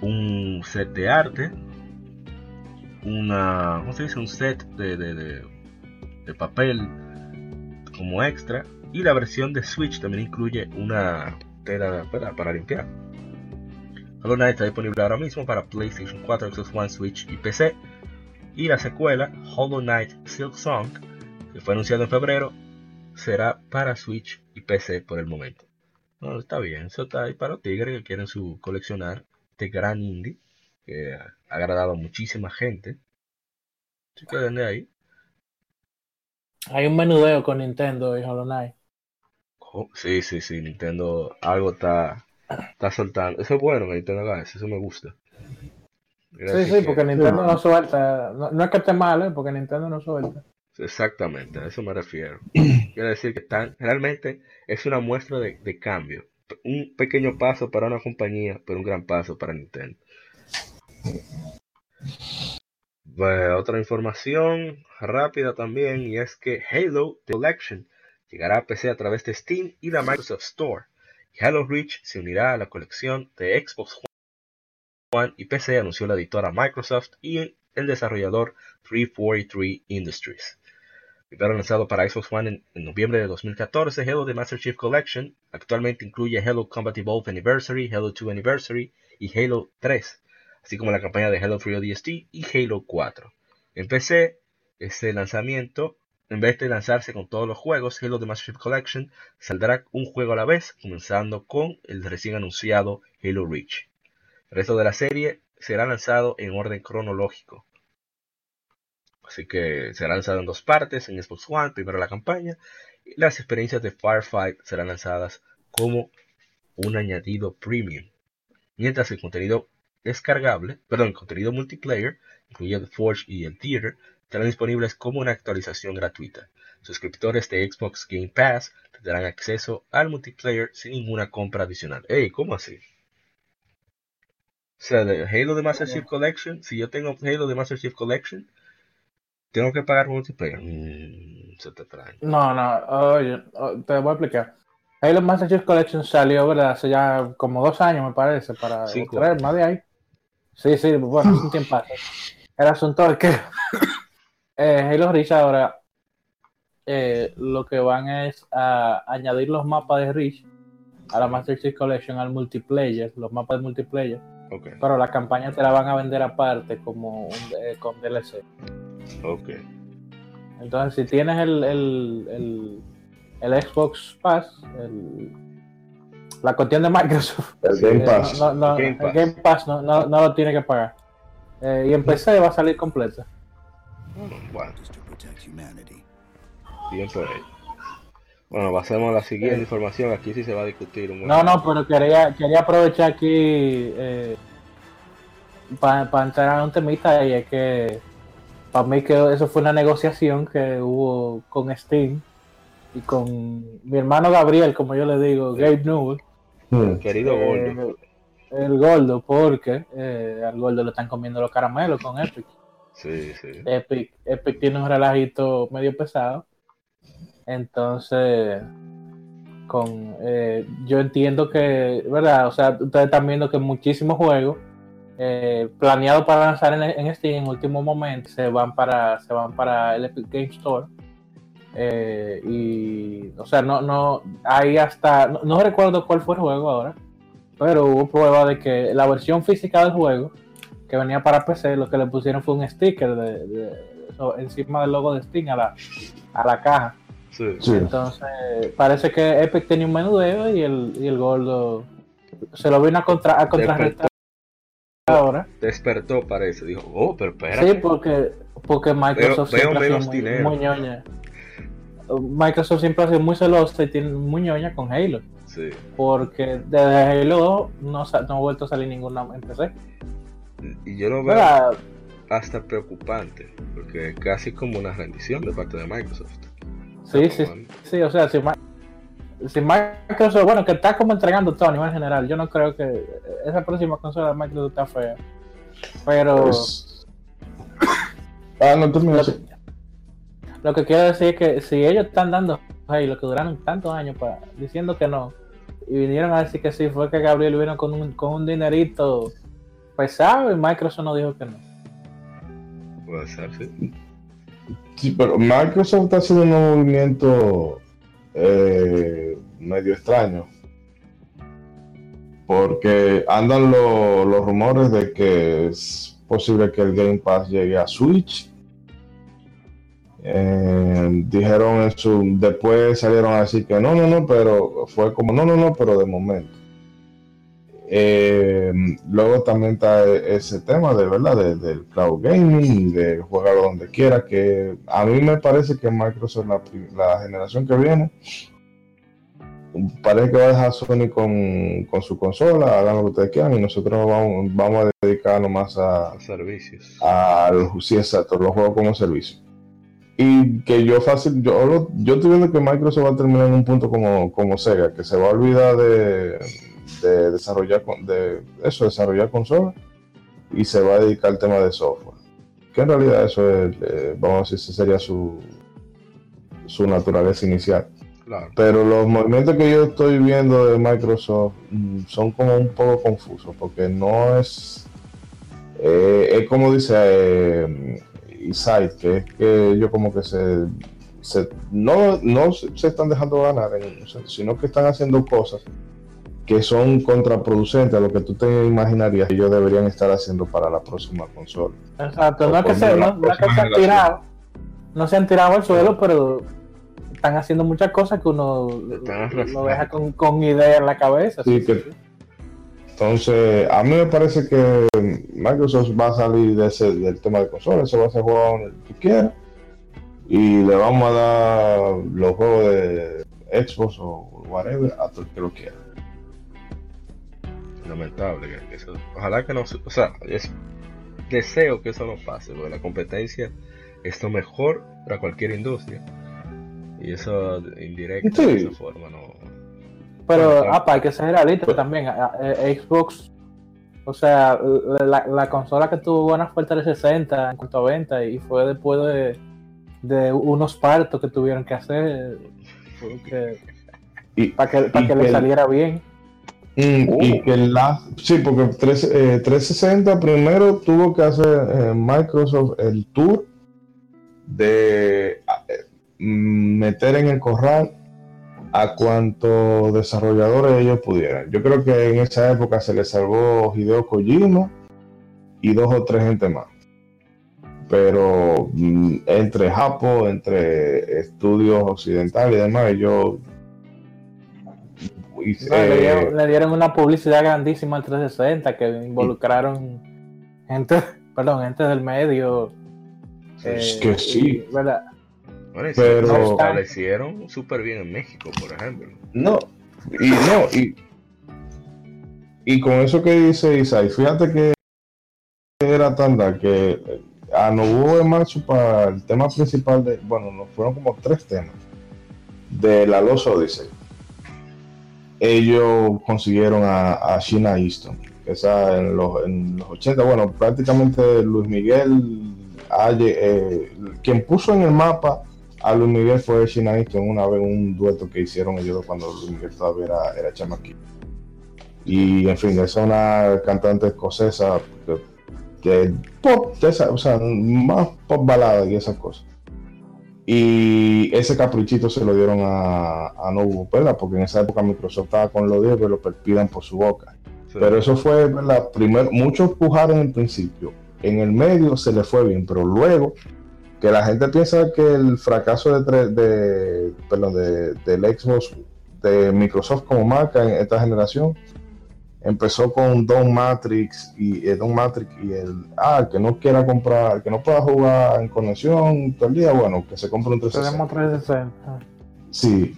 un set de arte, una, ¿cómo se dice? Un set de, de, de, de papel como extra y la versión de Switch también incluye una tela para, para limpiar. Hollow Knight está disponible ahora mismo para PlayStation 4, Xbox One, Switch y PC. Y la secuela, Hollow Knight Silk Song, que fue anunciado en febrero, será para Switch y PC por el momento. No, está bien, eso está ahí para los tigres que quieren su coleccionar este gran indie que ha agradado a muchísima gente. Así que denle ahí. Hay un menudeo con Nintendo y Hollow Knight. Oh, sí, sí, sí, Nintendo algo está, está soltando. Eso es bueno que Nintendo haga eso, eso me gusta. Sí, sí, que- porque Nintendo no suelta. No, no es que esté mal, ¿eh? porque Nintendo no suelta. Exactamente, a eso me refiero. Quiere decir que están, realmente es una muestra de, de cambio. Un pequeño paso para una compañía, pero un gran paso para Nintendo. Bueno, otra información rápida también, y es que Halo The Collection llegará a PC a través de Steam y la Microsoft Store. Halo Reach se unirá a la colección de Xbox One y PC, anunció la editora Microsoft y el desarrollador 343 Industries. Primero lanzado para Xbox One en, noviembre de 2014, Halo The Master Chief Collection actualmente incluye Halo Combat Evolved Anniversary, Halo 2 Anniversary y Halo 3, así como la campaña de Halo 3 ODST y Halo 4. En PC, este lanzamiento, en vez de lanzarse con todos los juegos, Halo The Master Chief Collection saldrá un juego a la vez, comenzando con el recién anunciado Halo Reach. El resto de la serie será lanzado en orden cronológico. Así que será lanzado en dos partes, en Xbox One, primero la campaña, y las experiencias de Firefight serán lanzadas como un añadido premium. Mientras el contenido descargable, perdón, el contenido multiplayer, incluyendo Forge y el Theater, estarán disponibles como una actualización gratuita. Suscriptores de Xbox Game Pass tendrán acceso al multiplayer sin ninguna compra adicional. ¡Ey! ¿Cómo así? O sea, de Halo de Master Chief Collection, si yo tengo Halo de Master Chief Collection, tengo que pagar multiplayer. Mm, se te trae. No, no, oye, te voy a explicar. Halo Master Chief Collection salió, ¿verdad? Hace ya como dos años, me parece, para traer más de ahí. Sí, sí, bueno, es un tiempo. El asunto es que eh, Halo Reach ahora eh, lo que van es a añadir los mapas de Reach a la Master Chief Collection al multiplayer, los mapas de multiplayer. Okay. Pero la campaña te la van a vender aparte como un, eh, con DLC. Ok. Entonces, si tienes el, el, el, Xbox Pass, el, la cuestión de Microsoft, el Game Pass, no, no, el Game Pass, no, no, lo tiene que pagar. Eh, y en PC va a salir completa. Bueno. Bien por ahí. Bueno, pasemos a la siguiente información. Aquí sí se va a discutir un No, no, pero quería, quería aprovechar aquí eh, para entrar a un temita y es que para mí que eso fue una negociación que hubo con Steam y con mi hermano Gabriel, como yo le digo, Gabe Newell. Hmm. Querido eh, Gordo. El Gordo, porque eh, al Gordo le están comiendo los caramelos con Epic. Epic, Epic tiene un relajito medio pesado. Entonces, con eh, yo entiendo que, ¿verdad? O sea, ustedes están viendo que muchísimos juegos eh, planeado para lanzar en, en, Steam en último momento se van para se van para el Epic Game Store eh, y o sea no no ahí hasta no, recuerdo cuál fue el juego ahora pero hubo prueba de que la versión física del juego que venía para PC lo que le pusieron fue un sticker de, encima del logo de Steam a la a la caja entonces parece que Epic tenía un menudeo y el, y el gordo se lo vino a, contra, a contrarrestar ahora. Despertó, parece. Dijo, oh, pero espera. Sí, porque, porque Microsoft siempre ha sido muy, ñoña. Microsoft siempre ha sido muy celosa y tiene muy ñoña con Halo. Sí. Porque desde Halo 2 no, no ha vuelto a salir ninguna en PC. Y yo lo veo hasta preocupante, porque es casi como una rendición de parte de Microsoft. Sí, sí, sí, o sea, si, si Microsoft, bueno, que está como entregando todo a nivel general, yo no creo que esa próxima consola de Microsoft está fea. Pero. Pues, ah, no, tú lo, lo que quiero decir es que si ellos están dando hey, lo que duraron tantos años para, diciendo que no, y vinieron a decir que sí, fue que Gabriel vino con un, con un dinerito pesado y Microsoft no dijo que no. Puede ser, sí. Sí, pero Microsoft está haciendo un movimiento eh, medio extraño. Porque andan los rumores de que es posible que el Game Pass llegue a Switch. Eh, dijeron eso, después salieron a decir que no, no, no, pero fue como no, no, no, pero de momento. Eh, luego también está ese tema de verdad del cloud gaming, de jugarlo donde quiera, que a mí me parece que Microsoft la, la generación que viene parece que va a dejar Sony con, su consola, hagan lo que ustedes quieran y nosotros vamos, vamos a dedicarnos más a, servicios. A los, sí, exacto, los juegos como servicio. Y que yo fácil, yo, yo estoy viendo que Microsoft va a terminar en un punto como, como Sega, que se va a olvidar de de desarrollar de eso, desarrollar consolas y se va a dedicar al tema de software. Que en realidad eso es, eh, vamos a decir, sería su, su naturaleza inicial. Claro. Pero los movimientos que yo estoy viendo de Microsoft mm, son como un poco confusos, porque no es. eh, es como dice eh, Isai, que es que ellos como que se. se- no, no se están dejando ganar, en- sino que están haciendo cosas que son contraproducentes a lo que tú te imaginarías que ellos deberían estar haciendo para la próxima consola. Exacto, no es que, se, no, no es que próxima se han tirado, no se han tirado al suelo, pero están haciendo muchas cosas que uno lo deja con, con ideas en la cabeza. Sí, que- Entonces, a mí me parece que Microsoft va a salir de ese, del tema de consolas, se va a hacer juego donde tú quieras y le vamos a dar los juegos de Xbox o whatever a todo el que lo quiera. Lamentable que, que eso. Ojalá que no. O sea, es, deseo que eso no pase, porque la competencia es lo mejor para cualquier industria. Y eso indirecto, Sí. de esa forma, no. Pero, Bueno, apa, hay que ser realista Pues- también. eh, Xbox, o sea, la, la consola que tuvo buena fue el 360 en cuanto a venta y fue después de, de unos partos que tuvieron que hacer porque- Y, para que, para que le que- saliera bien. Mm, y que la. Sí, porque 3, eh, 360 primero tuvo que hacer eh, Microsoft el tour de eh, meter en el corral a cuantos desarrolladores ellos pudieran. Yo creo que en esa época se le salvó Hideo Kojima y dos o tres gente más. Pero mm, entre Japón, entre estudios occidentales y demás, ellos... y- No, le, eh, dieron, le dieron una publicidad grandísima al 360 que involucraron gente, perdón, gente del medio. Es eh, que sí. y, ¿verdad? Bueno, Pero- se, establecieron súper bien en México, por ejemplo. No, y no, y, y con eso que dice Isai, fíjate que era tanda que eh, a Nobuo Ematsu para el tema principal de, bueno, no fueron como tres temas de la Los Odyssey. Ellos consiguieron a, a Sheena Easton, esa en los, en los 80, bueno, prácticamente Luis Miguel, eh, quien puso en el mapa a Luis Miguel fue Sheena Easton una vez un dueto que hicieron ellos cuando Luis Miguel todavía era, era chamaquito. Y en fin, es una cantante escocesa que, pop, esa- o sea, más pop balada y esas cosas. Y ese caprichito se lo dieron a, a Nobu, ¿verdad? Porque en esa época Microsoft estaba con los diez que lo perpidan por su boca. Sí. Pero eso fue, ¿verdad? Primero, muchos pujaron en el principio. En el medio se le fue bien, pero luego que la gente piensa que el fracaso de, de perdón, de, del Xbox de Microsoft como marca en esta generación empezó con Don Matrix y eh, Don Matrix y el ah, el que no quiera comprar, el que no pueda jugar en conexión todo el día, bueno, que se compre un 360. Tenemos 360. Sí.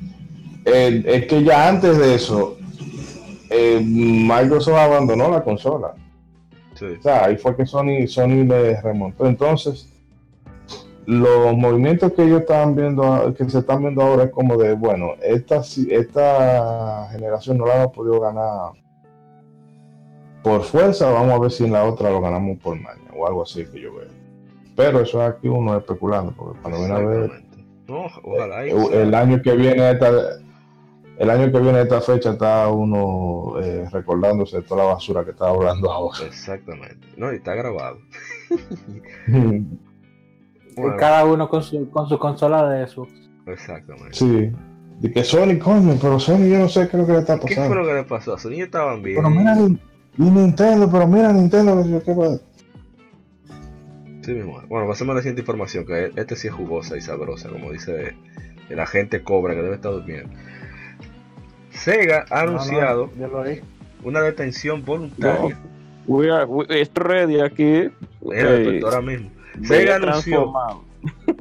Eh, es que ya antes de eso, eh, Microsoft abandonó la consola. Sí. O sea, ahí fue que Sony, Sony le remontó. Entonces, los movimientos que ellos estaban viendo, que se están viendo ahora es como de, bueno, esta, si- esta generación no la hemos podido ganar por fuerza, vamos a ver si en la otra lo ganamos por maña o algo así que yo veo. Pero eso es aquí uno especulando, porque cuando viene a ver. No, ojalá. y el, año que viene esta, el año que viene esta fecha está uno eh, recordándose de toda la basura que está hablando ahora. Exactamente. No, y está grabado. Y Bueno, cada uno con su, con su consola de Xbox. Exactamente. Sí. De que Sony, coño, pero Sony yo no sé qué es lo que le está ¿Qué fue pasando. lo que le pasó? Sony estaban bien. Pero mira, Nin- y Nintendo, pero mira Nintendo, que yo qué va- Sí, mismo. Bueno, pasemos a la siguiente información, que este sí es jugosa y sabrosa, como dice el agente Cobra, que debe estar durmiendo. Sega ha No, no, anunciado lo una detención voluntaria. We are, we, estoy ready aquí. Mira, Eh, pues, ahora mismo. Sega anunció transformado.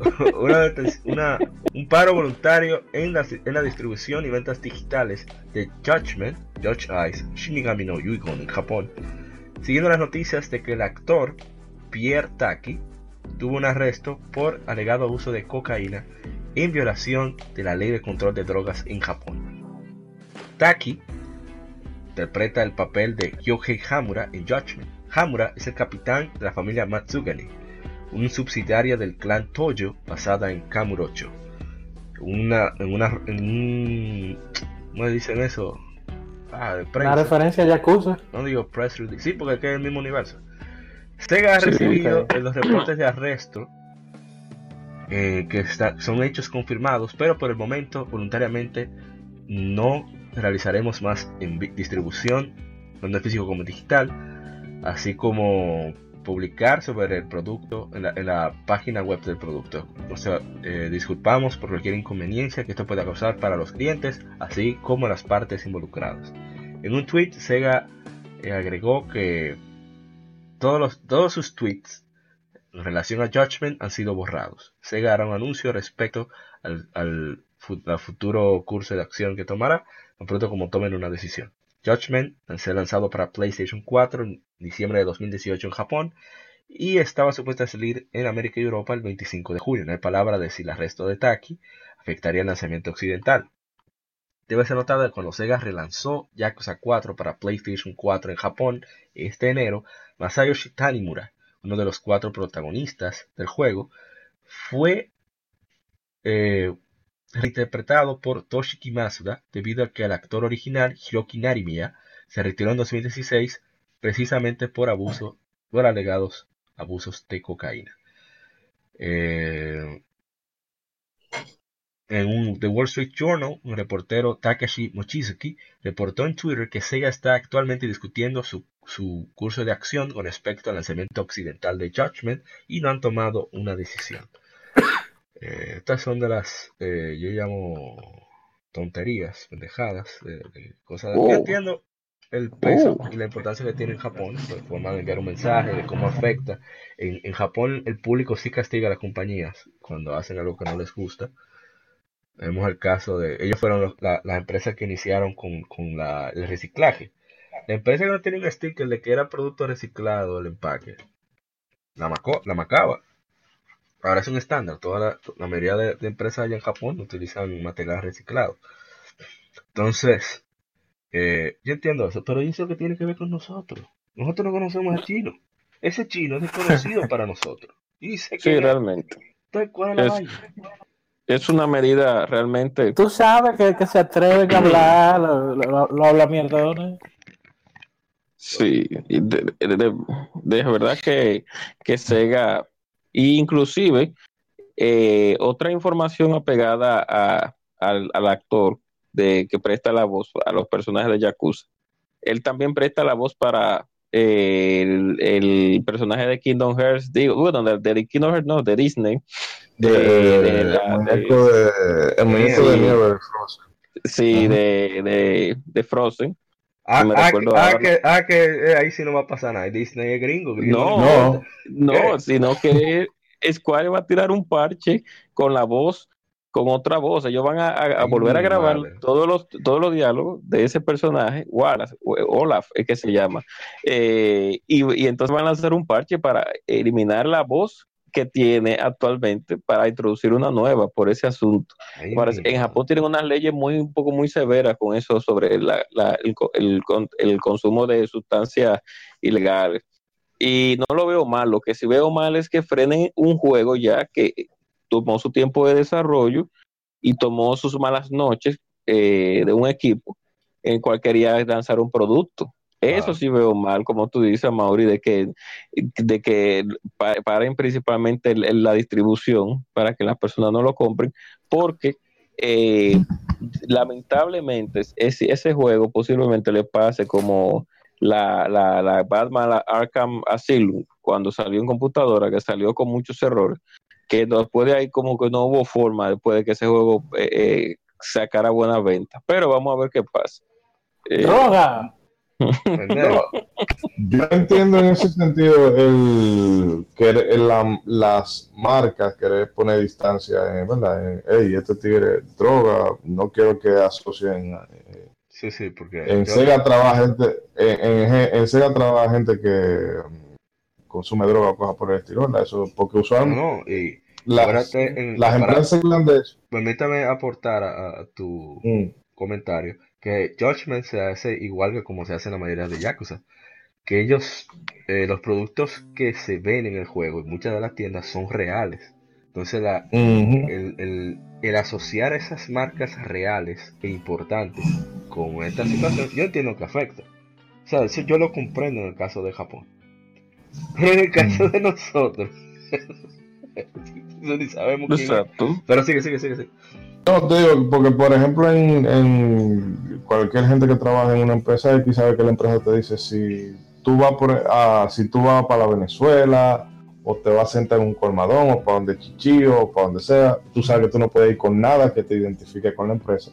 un paro voluntario en la, distribución y ventas digitales de Judgment, Judge Eyes, Shinigami no Yuigon en Japón, siguiendo las noticias de que el actor Pierre Taki tuvo un arresto por alegado uso de cocaína en violación de la ley de control de drogas en Japón. Taki interpreta el papel de Yohei Hamura en Judgment. Hamura es el capitán de la familia Matsugane, un subsidiaria del clan Toyo basada en Kamurocho. una, en una, en un, ¿cómo dicen eso? Ah, de prensa. Una referencia a Yakuza. No digo press release, sí, porque es que es el mismo universo. Sega ha recibido los reportes de arresto eh, que son hechos confirmados, pero por el momento voluntariamente no realizaremos más en distribución, tanto físico como digital, así como publicar sobre el producto en la, página web del producto. O sea, eh, disculpamos por cualquier inconveniencia que esto pueda causar para los clientes, así como las partes involucradas. En un tweet, Sega eh, agregó que todos, los, todos sus tweets en relación a Judgment han sido borrados. Sega hará un anuncio respecto al, al, futuro curso de acción que tomará, tan pronto como tomen una decisión. Judgment se ha lanzado para PlayStation 4 en diciembre de 2018 en Japón y estaba supuesta a salir en América y Europa el 25 de julio. No hay palabra de si el arresto de Taki afectaría el lanzamiento occidental. Debe ser notado que cuando Sega relanzó Yakuza 4 para PlayStation 4 en Japón este enero, Masayoshi Tanimura, uno de los cuatro protagonistas del juego, fue eh, reinterpretado por Toshiki Masuda debido a que el actor original Hiroki Narimiya se retiró en 2016 precisamente por abuso, por alegados abusos de cocaína. Eh, en The Wall Street Journal, un reportero Takashi Mochizuki reportó en Twitter que Sega está actualmente discutiendo su, curso de acción con respecto al lanzamiento occidental de Judgment y no han tomado una decisión. Eh, estas son de las, eh, yo llamo tonterías, pendejadas, de, cosas. Oh. entiendo el peso oh. y la importancia que tiene en Japón, la forma de enviar un mensaje, de cómo afecta. En, en Japón el público sí castiga a las compañías cuando hacen algo que no les gusta tenemos el caso de, ellos fueron las empresas que iniciaron con, el reciclaje. La empresa que no tiene un sticker de que era producto reciclado el empaque, la, la macaba. Ahora es un estándar. Toda la, mayoría de, empresas allá en Japón utilizan material reciclado. Entonces, eh, yo entiendo eso, pero eso que tiene que ver con nosotros. Nosotros no conocemos al chino. Ese chino es desconocido para nosotros. Y sí, realmente. Entonces, ¿cuál es la es una medida realmente. Tú sabes que, se atreven a hablar, lo, habla mierda. Sí, de, verdad que, que Sega, inclusive, eh, otra información apegada a, al, al, actor de que presta la voz a los personajes de Yakuza. Él también presta la voz para el, el, personaje de Kingdom Hearts, digo, bueno, de, Kingdom Hearts, no, de Disney. De, el muñeco de, el muñeco de Never Frozen. Sí, de, de, Frozen. Ah, ah, ah, que, ah, que eh, ahí sí no va a pasar nada. Disney es gringo. No, no, no, sino que Square va a tirar un parche con la voz con otra voz. Ellos van a, volver a grabar todos los, todos los diálogos de ese personaje, Wallace, Olaf es que se llama. Eh, y, entonces van a hacer un parche para eliminar la voz que tiene actualmente para introducir una nueva por ese asunto. en Japón tienen unas leyes muy un poco muy severas con eso sobre el, el, consumo de sustancias ilegales. Y no lo veo mal, lo que sí veo mal es que frenen un juego ya que tomó su tiempo de desarrollo y tomó sus malas noches eh, de un equipo en cual quería lanzar un producto. Eso sí veo mal, como tú dices, Mauri, de que, de que paren principalmente la distribución para que las personas no lo compren, porque eh, lamentablemente ese, ese juego posiblemente le pase como la, la, la Batman Arkham Asylum, cuando salió en computadora, que salió con muchos errores, que después de ahí como que no hubo forma después de que ese juego eh, eh sacara buenas ventas. Pero vamos a ver qué pasa. Eh, ¡Droga! Yo entiendo en ese sentido el que las marcas querer poner distancia, ¿verdad? hey, este tigre droga, no quiero que asocien. Eh, sí, sí, porque en Sega trabaja gente, en, Sega trabaja gente que consume droga o cosas por el estilo, Eso, porque usualmente. No, y las, las empresas grandes. Permítame aportar a, tu mm. comentario que Judgment se hace igual que como se hace en la mayoría de Yakuza. Que ellos, eh, los productos que se ven en el juego en muchas de las tiendas son reales. Entonces la, Ujú. el, el- el asociar esas marcas reales e importantes con esta situación, yo entiendo que afecta. O sea, eso yo lo comprendo en el caso de Japón. Pero en el caso de nosotros, ni sabemos quién es. Exacto. Pero sigue, sigue, sigue, sigue. No, te digo, porque por ejemplo en, cualquier gente que trabaja en una empresa X sabe que la empresa te dice si tú vas por a, si tú vas para Venezuela o te vas a sentar en un colmadón o para donde Chichillo o para donde sea, tú sabes que tú no puedes ir con nada que te identifique con la empresa.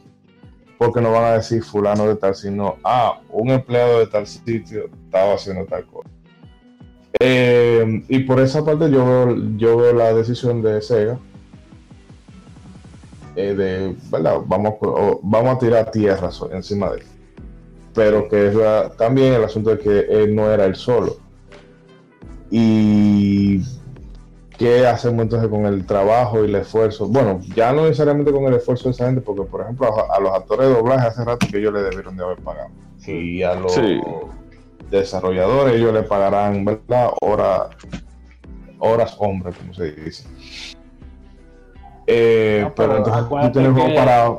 Porque no van a decir fulano de tal, sino, ah, un empleado de tal sitio estaba haciendo tal cosa. Eh, y por esa parte yo veo, yo veo la decisión de Sega eh, de, ¿verdad? Vamos, vamos a tirar tierra encima de él. Pero que es la- también el asunto de que él no era el solo. Y qué hacemos entonces con el trabajo y el esfuerzo. Bueno, ya no necesariamente con el esfuerzo de esa gente, porque por ejemplo a, a los actores de doblaje hace rato que ellos le debieron de haber pagado. Y a los Sí. desarrolladores ellos le pagarán, ¿verdad? Horas, horas hombre, como se dice. Eh, No, pero, pero entonces tú tienes juego que- para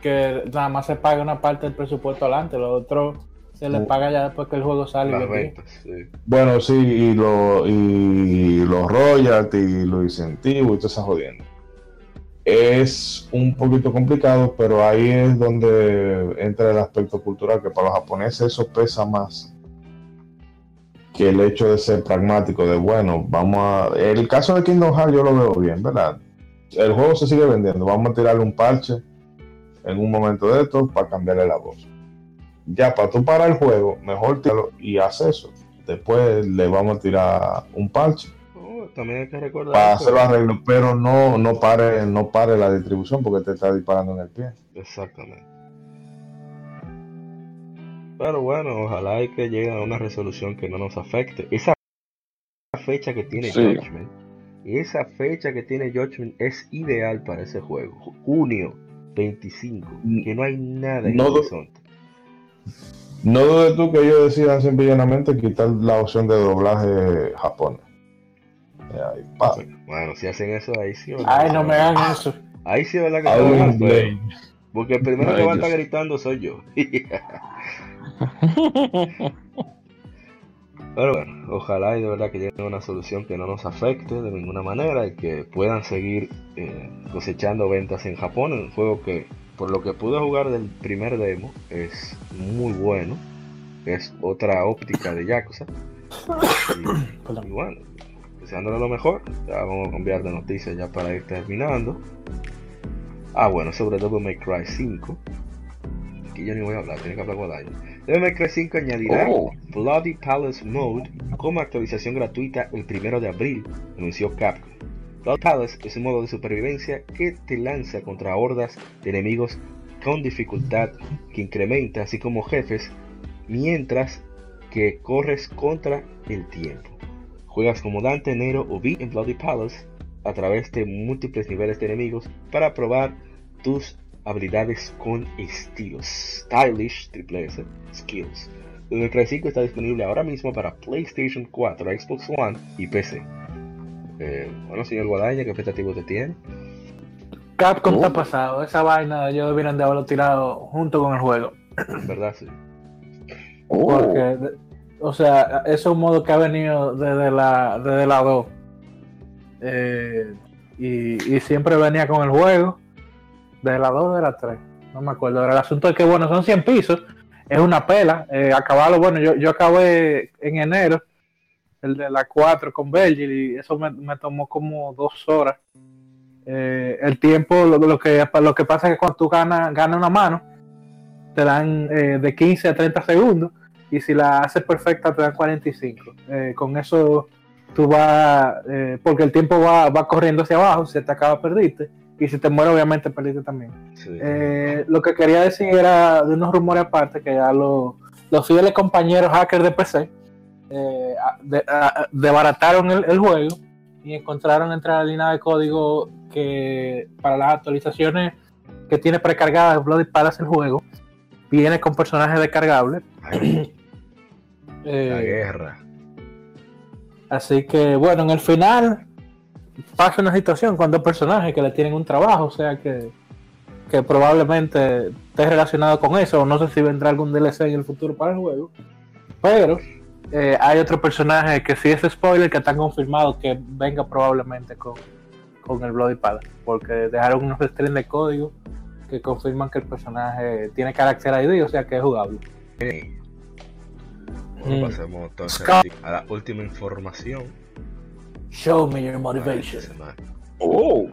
Que nada más se paga una parte del presupuesto adelante, lo otro se le Uh. paga ya después que el juego sale. y ventas, sí. Bueno, sí, y, lo, y los royalties, y los incentivos y toda esa jodienda. Es un poquito complicado, pero ahí es donde entra el aspecto cultural, que para los japoneses eso pesa más que el hecho de ser pragmático, de bueno, vamos a... El caso de Kingdom Hearts yo lo veo bien, ¿verdad? El juego se sigue vendiendo, vamos a tirarle un parche en un momento de esto para cambiarle la voz. Ya, para tú parar el juego, mejor tíralo y haz eso después le vamos a tirar un parche Oh, también hay que recordar para hacer los arreglos, pero no, no pare, no pare la distribución porque te está disparando en el pie. Exactamente. Pero bueno, ojalá y que llegue a una resolución que no nos afecte. Esa fecha que tiene Sí. Judgment, esa fecha que tiene Judgment es ideal para ese juego. Ju- Junio 25, Mm. que no hay nada en No el horizonte. No dudes tú que ellos decidan simple y llanamente quitar la opción de doblaje japonés. Bueno, si hacen eso, ahí sí. ¿verdad? Ay, no me hagan eso. Ahí sí, ¿verdad? Que Aún se van a en hacer. Blade. Porque el primero que Ay, va a estar gritando soy yo. Pero bueno, ojalá y de verdad que llegue a una solución que no nos afecte de ninguna manera y que puedan seguir eh, cosechando ventas en Japón. Un juego que, por lo que pude jugar del primer demo, es muy bueno. Es otra óptica de Yakuza. Y, bueno, deseándole lo mejor. Ya vamos a cambiar de noticias ya para ir terminando. Ah, bueno, sobre Devil May Cry 5. Aquí yo ni voy a hablar, tiene que hablar. Devil May Cry 5 añadirá Oh. Bloody Palace Mode como actualización gratuita el primero de abril, anunció Capcom. Bloody Palace es un modo de supervivencia que te lanza contra hordas de enemigos con dificultad que incrementa, así como jefes, mientras que corres contra el tiempo. Juegas como Dante, Nero o V en Bloody Palace a través de múltiples niveles de enemigos para probar tus habilidades con estilos. Stylish, triple S, skills. El 35 está disponible ahora mismo para PlayStation 4, Xbox One y PC. Eh, bueno, señor Guadaña, ¿qué expectativas te tiene? Capcom Oh. está pasado. Esa vaina ellos debieran de haberlo tirado junto con el juego. Verdad, sí. Oh. Porque, o sea, eso es un modo que ha venido desde la, desde la 2. Eh, y, y siempre venía con el juego. De la 2 o de la 3. No me acuerdo. Ahora, el asunto es que, bueno, son 100 pisos. Es una pela. Eh, acabarlo, bueno, yo, yo acabé en enero. El de la 4 con Virgil. Y eso me, me tomó como dos horas. Eh, el tiempo, lo, lo que, lo que pasa es que cuando tú ganas, ganas una mano, te dan eh, de 15 a 30 segundos y si la haces perfecta te dan 45. Eh, con eso tú vas, eh, porque el tiempo va, va corriendo hacia abajo, si te acaba perdiste y si te muere obviamente perdiste también. sí. Eh, lo que quería decir era de unos rumores aparte que ya los, los fieles compañeros hackers de PC eh, a- de- a- desbarataron el, el juego y encontraron entre la línea de código que para las actualizaciones que tiene precargada Bloody Palace el juego viene con personajes descargables. Ay, la Eh, guerra. Así que bueno, en el final pasa una situación con dos personajes que le tienen un trabajo, o sea que, que probablemente esté relacionado con eso, o no sé si vendrá algún DLC en el futuro para el juego, pero eh, hay otro personaje que sí es spoiler que está confirmado que venga probablemente con, con el Bloody Palace, porque dejaron unos streams de código que confirman que el personaje tiene carácter ID, o sea que es jugable. Bueno, Mm. entonces a la última información. Show me your motivation. Oh,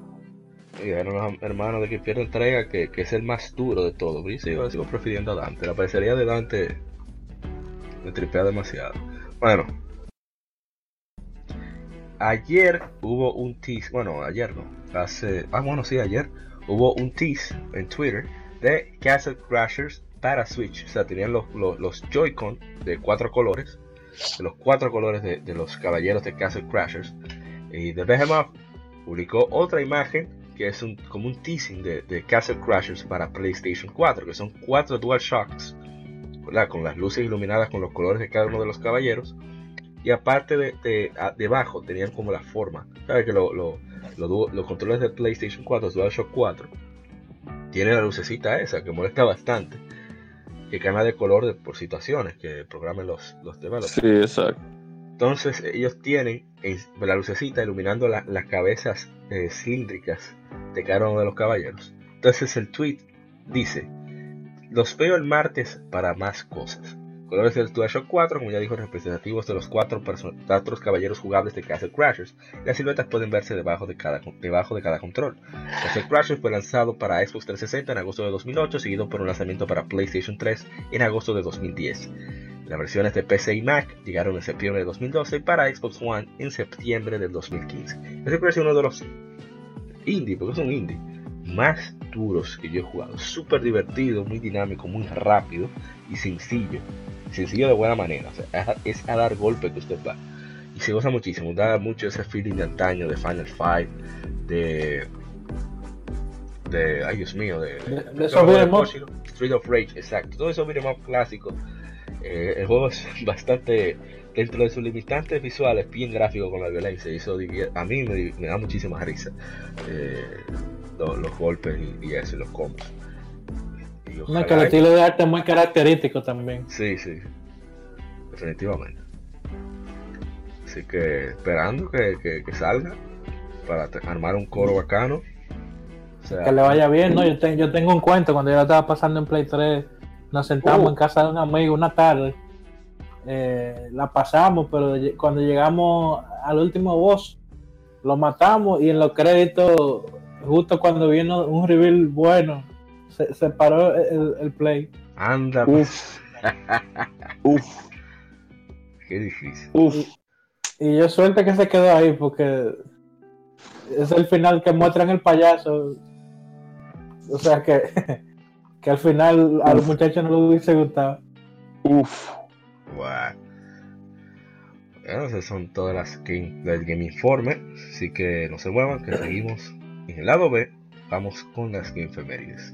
Y eran los hermanos de que pierde entrega, que, que es el más duro de todo. Yo sigo, sigo prefiriendo a Dante. La parecería de Dante me tripea demasiado. Bueno. Ayer hubo un tease, bueno, ayer no, hace, ah bueno, sí, ayer hubo un tease en Twitter de Castle Crashers para Switch. O sea, tenían los, los, los Joy-Con de cuatro colores, de los cuatro colores de, de los caballeros de Castle Crashers. Y The Behemoth publicó otra imagen que es un, como un teasing de, de Castle Crashers para PlayStation 4, que son cuatro Dual Shocks, con las luces iluminadas con los colores de cada uno de los caballeros. Y aparte de, de- debajo tenían como la forma. ¿Sabes que lo- los controles de PlayStation 4, los DualShock 4, tienen la lucecita esa que molesta bastante. Que cambia de color de- por situaciones que programen los, los developers. sí, exacto. Entonces ellos tienen en- la lucecita iluminando la- las cabezas eh, cilíndricas de cada uno de los caballeros. Entonces el tweet dice, los veo el martes para más cosas. Colores del DualShock 4, como ya dijo, representativos de los cuatro, cuatro caballeros jugables de Castle Crashers. Las siluetas pueden verse debajo de cada, control. Castle Crashers fue lanzado para Xbox 360 en agosto de 2008, seguido por un lanzamiento para PlayStation 3 en agosto de 2010. Las versiones de PC y Mac llegaron en septiembre de 2012 y para Xbox One en septiembre del 2015. Ese es uno de los indie, porque es un indie, más duros que yo he jugado. Súper divertido, muy dinámico, muy rápido y sencillo. Sencillo de buena manera. O sea, es a- dar golpe que usted va. Y se goza muchísimo. Da mucho ese feeling de antaño, de Final Fight, de. de. ay Dios mío, de. De- de esos beat'em up. Street of Rage, exacto. Todo eso beat'em up clásico. Eh, el juego es bastante, dentro de sus limitantes visuales, bien gráfico con la violencia. Y eso a mí me, me da muchísima risa. Eh, lo- los golpes y, y eso, los combos. Y No, ojalá que el estilo de arte es muy característico también. Sí, sí. Definitivamente. Así que esperando que, que- que salga para armar un coro bacano. O sea, Que le vaya bien, ¿no? Yo, te- yo tengo un cuento, cuando yo lo estaba pasando en Play 3, nos sentamos Oh. en casa de un amigo una tarde, eh, la pasamos, pero cuando llegamos al último boss, lo matamos y en los créditos, justo cuando vino un reveal bueno, se, se paró el, el play. anda, Uf, uf, qué difícil. uf. Y yo suerte que se quedó ahí porque es el final que muestran el payaso. O sea que, que al final a los muchachos no les hubiese gustado. Uf. Guau. Bueno, esas son todas las game, del Game Informe. Así que no se muevan, que seguimos en el lado B. Vamos con las Game Femérides.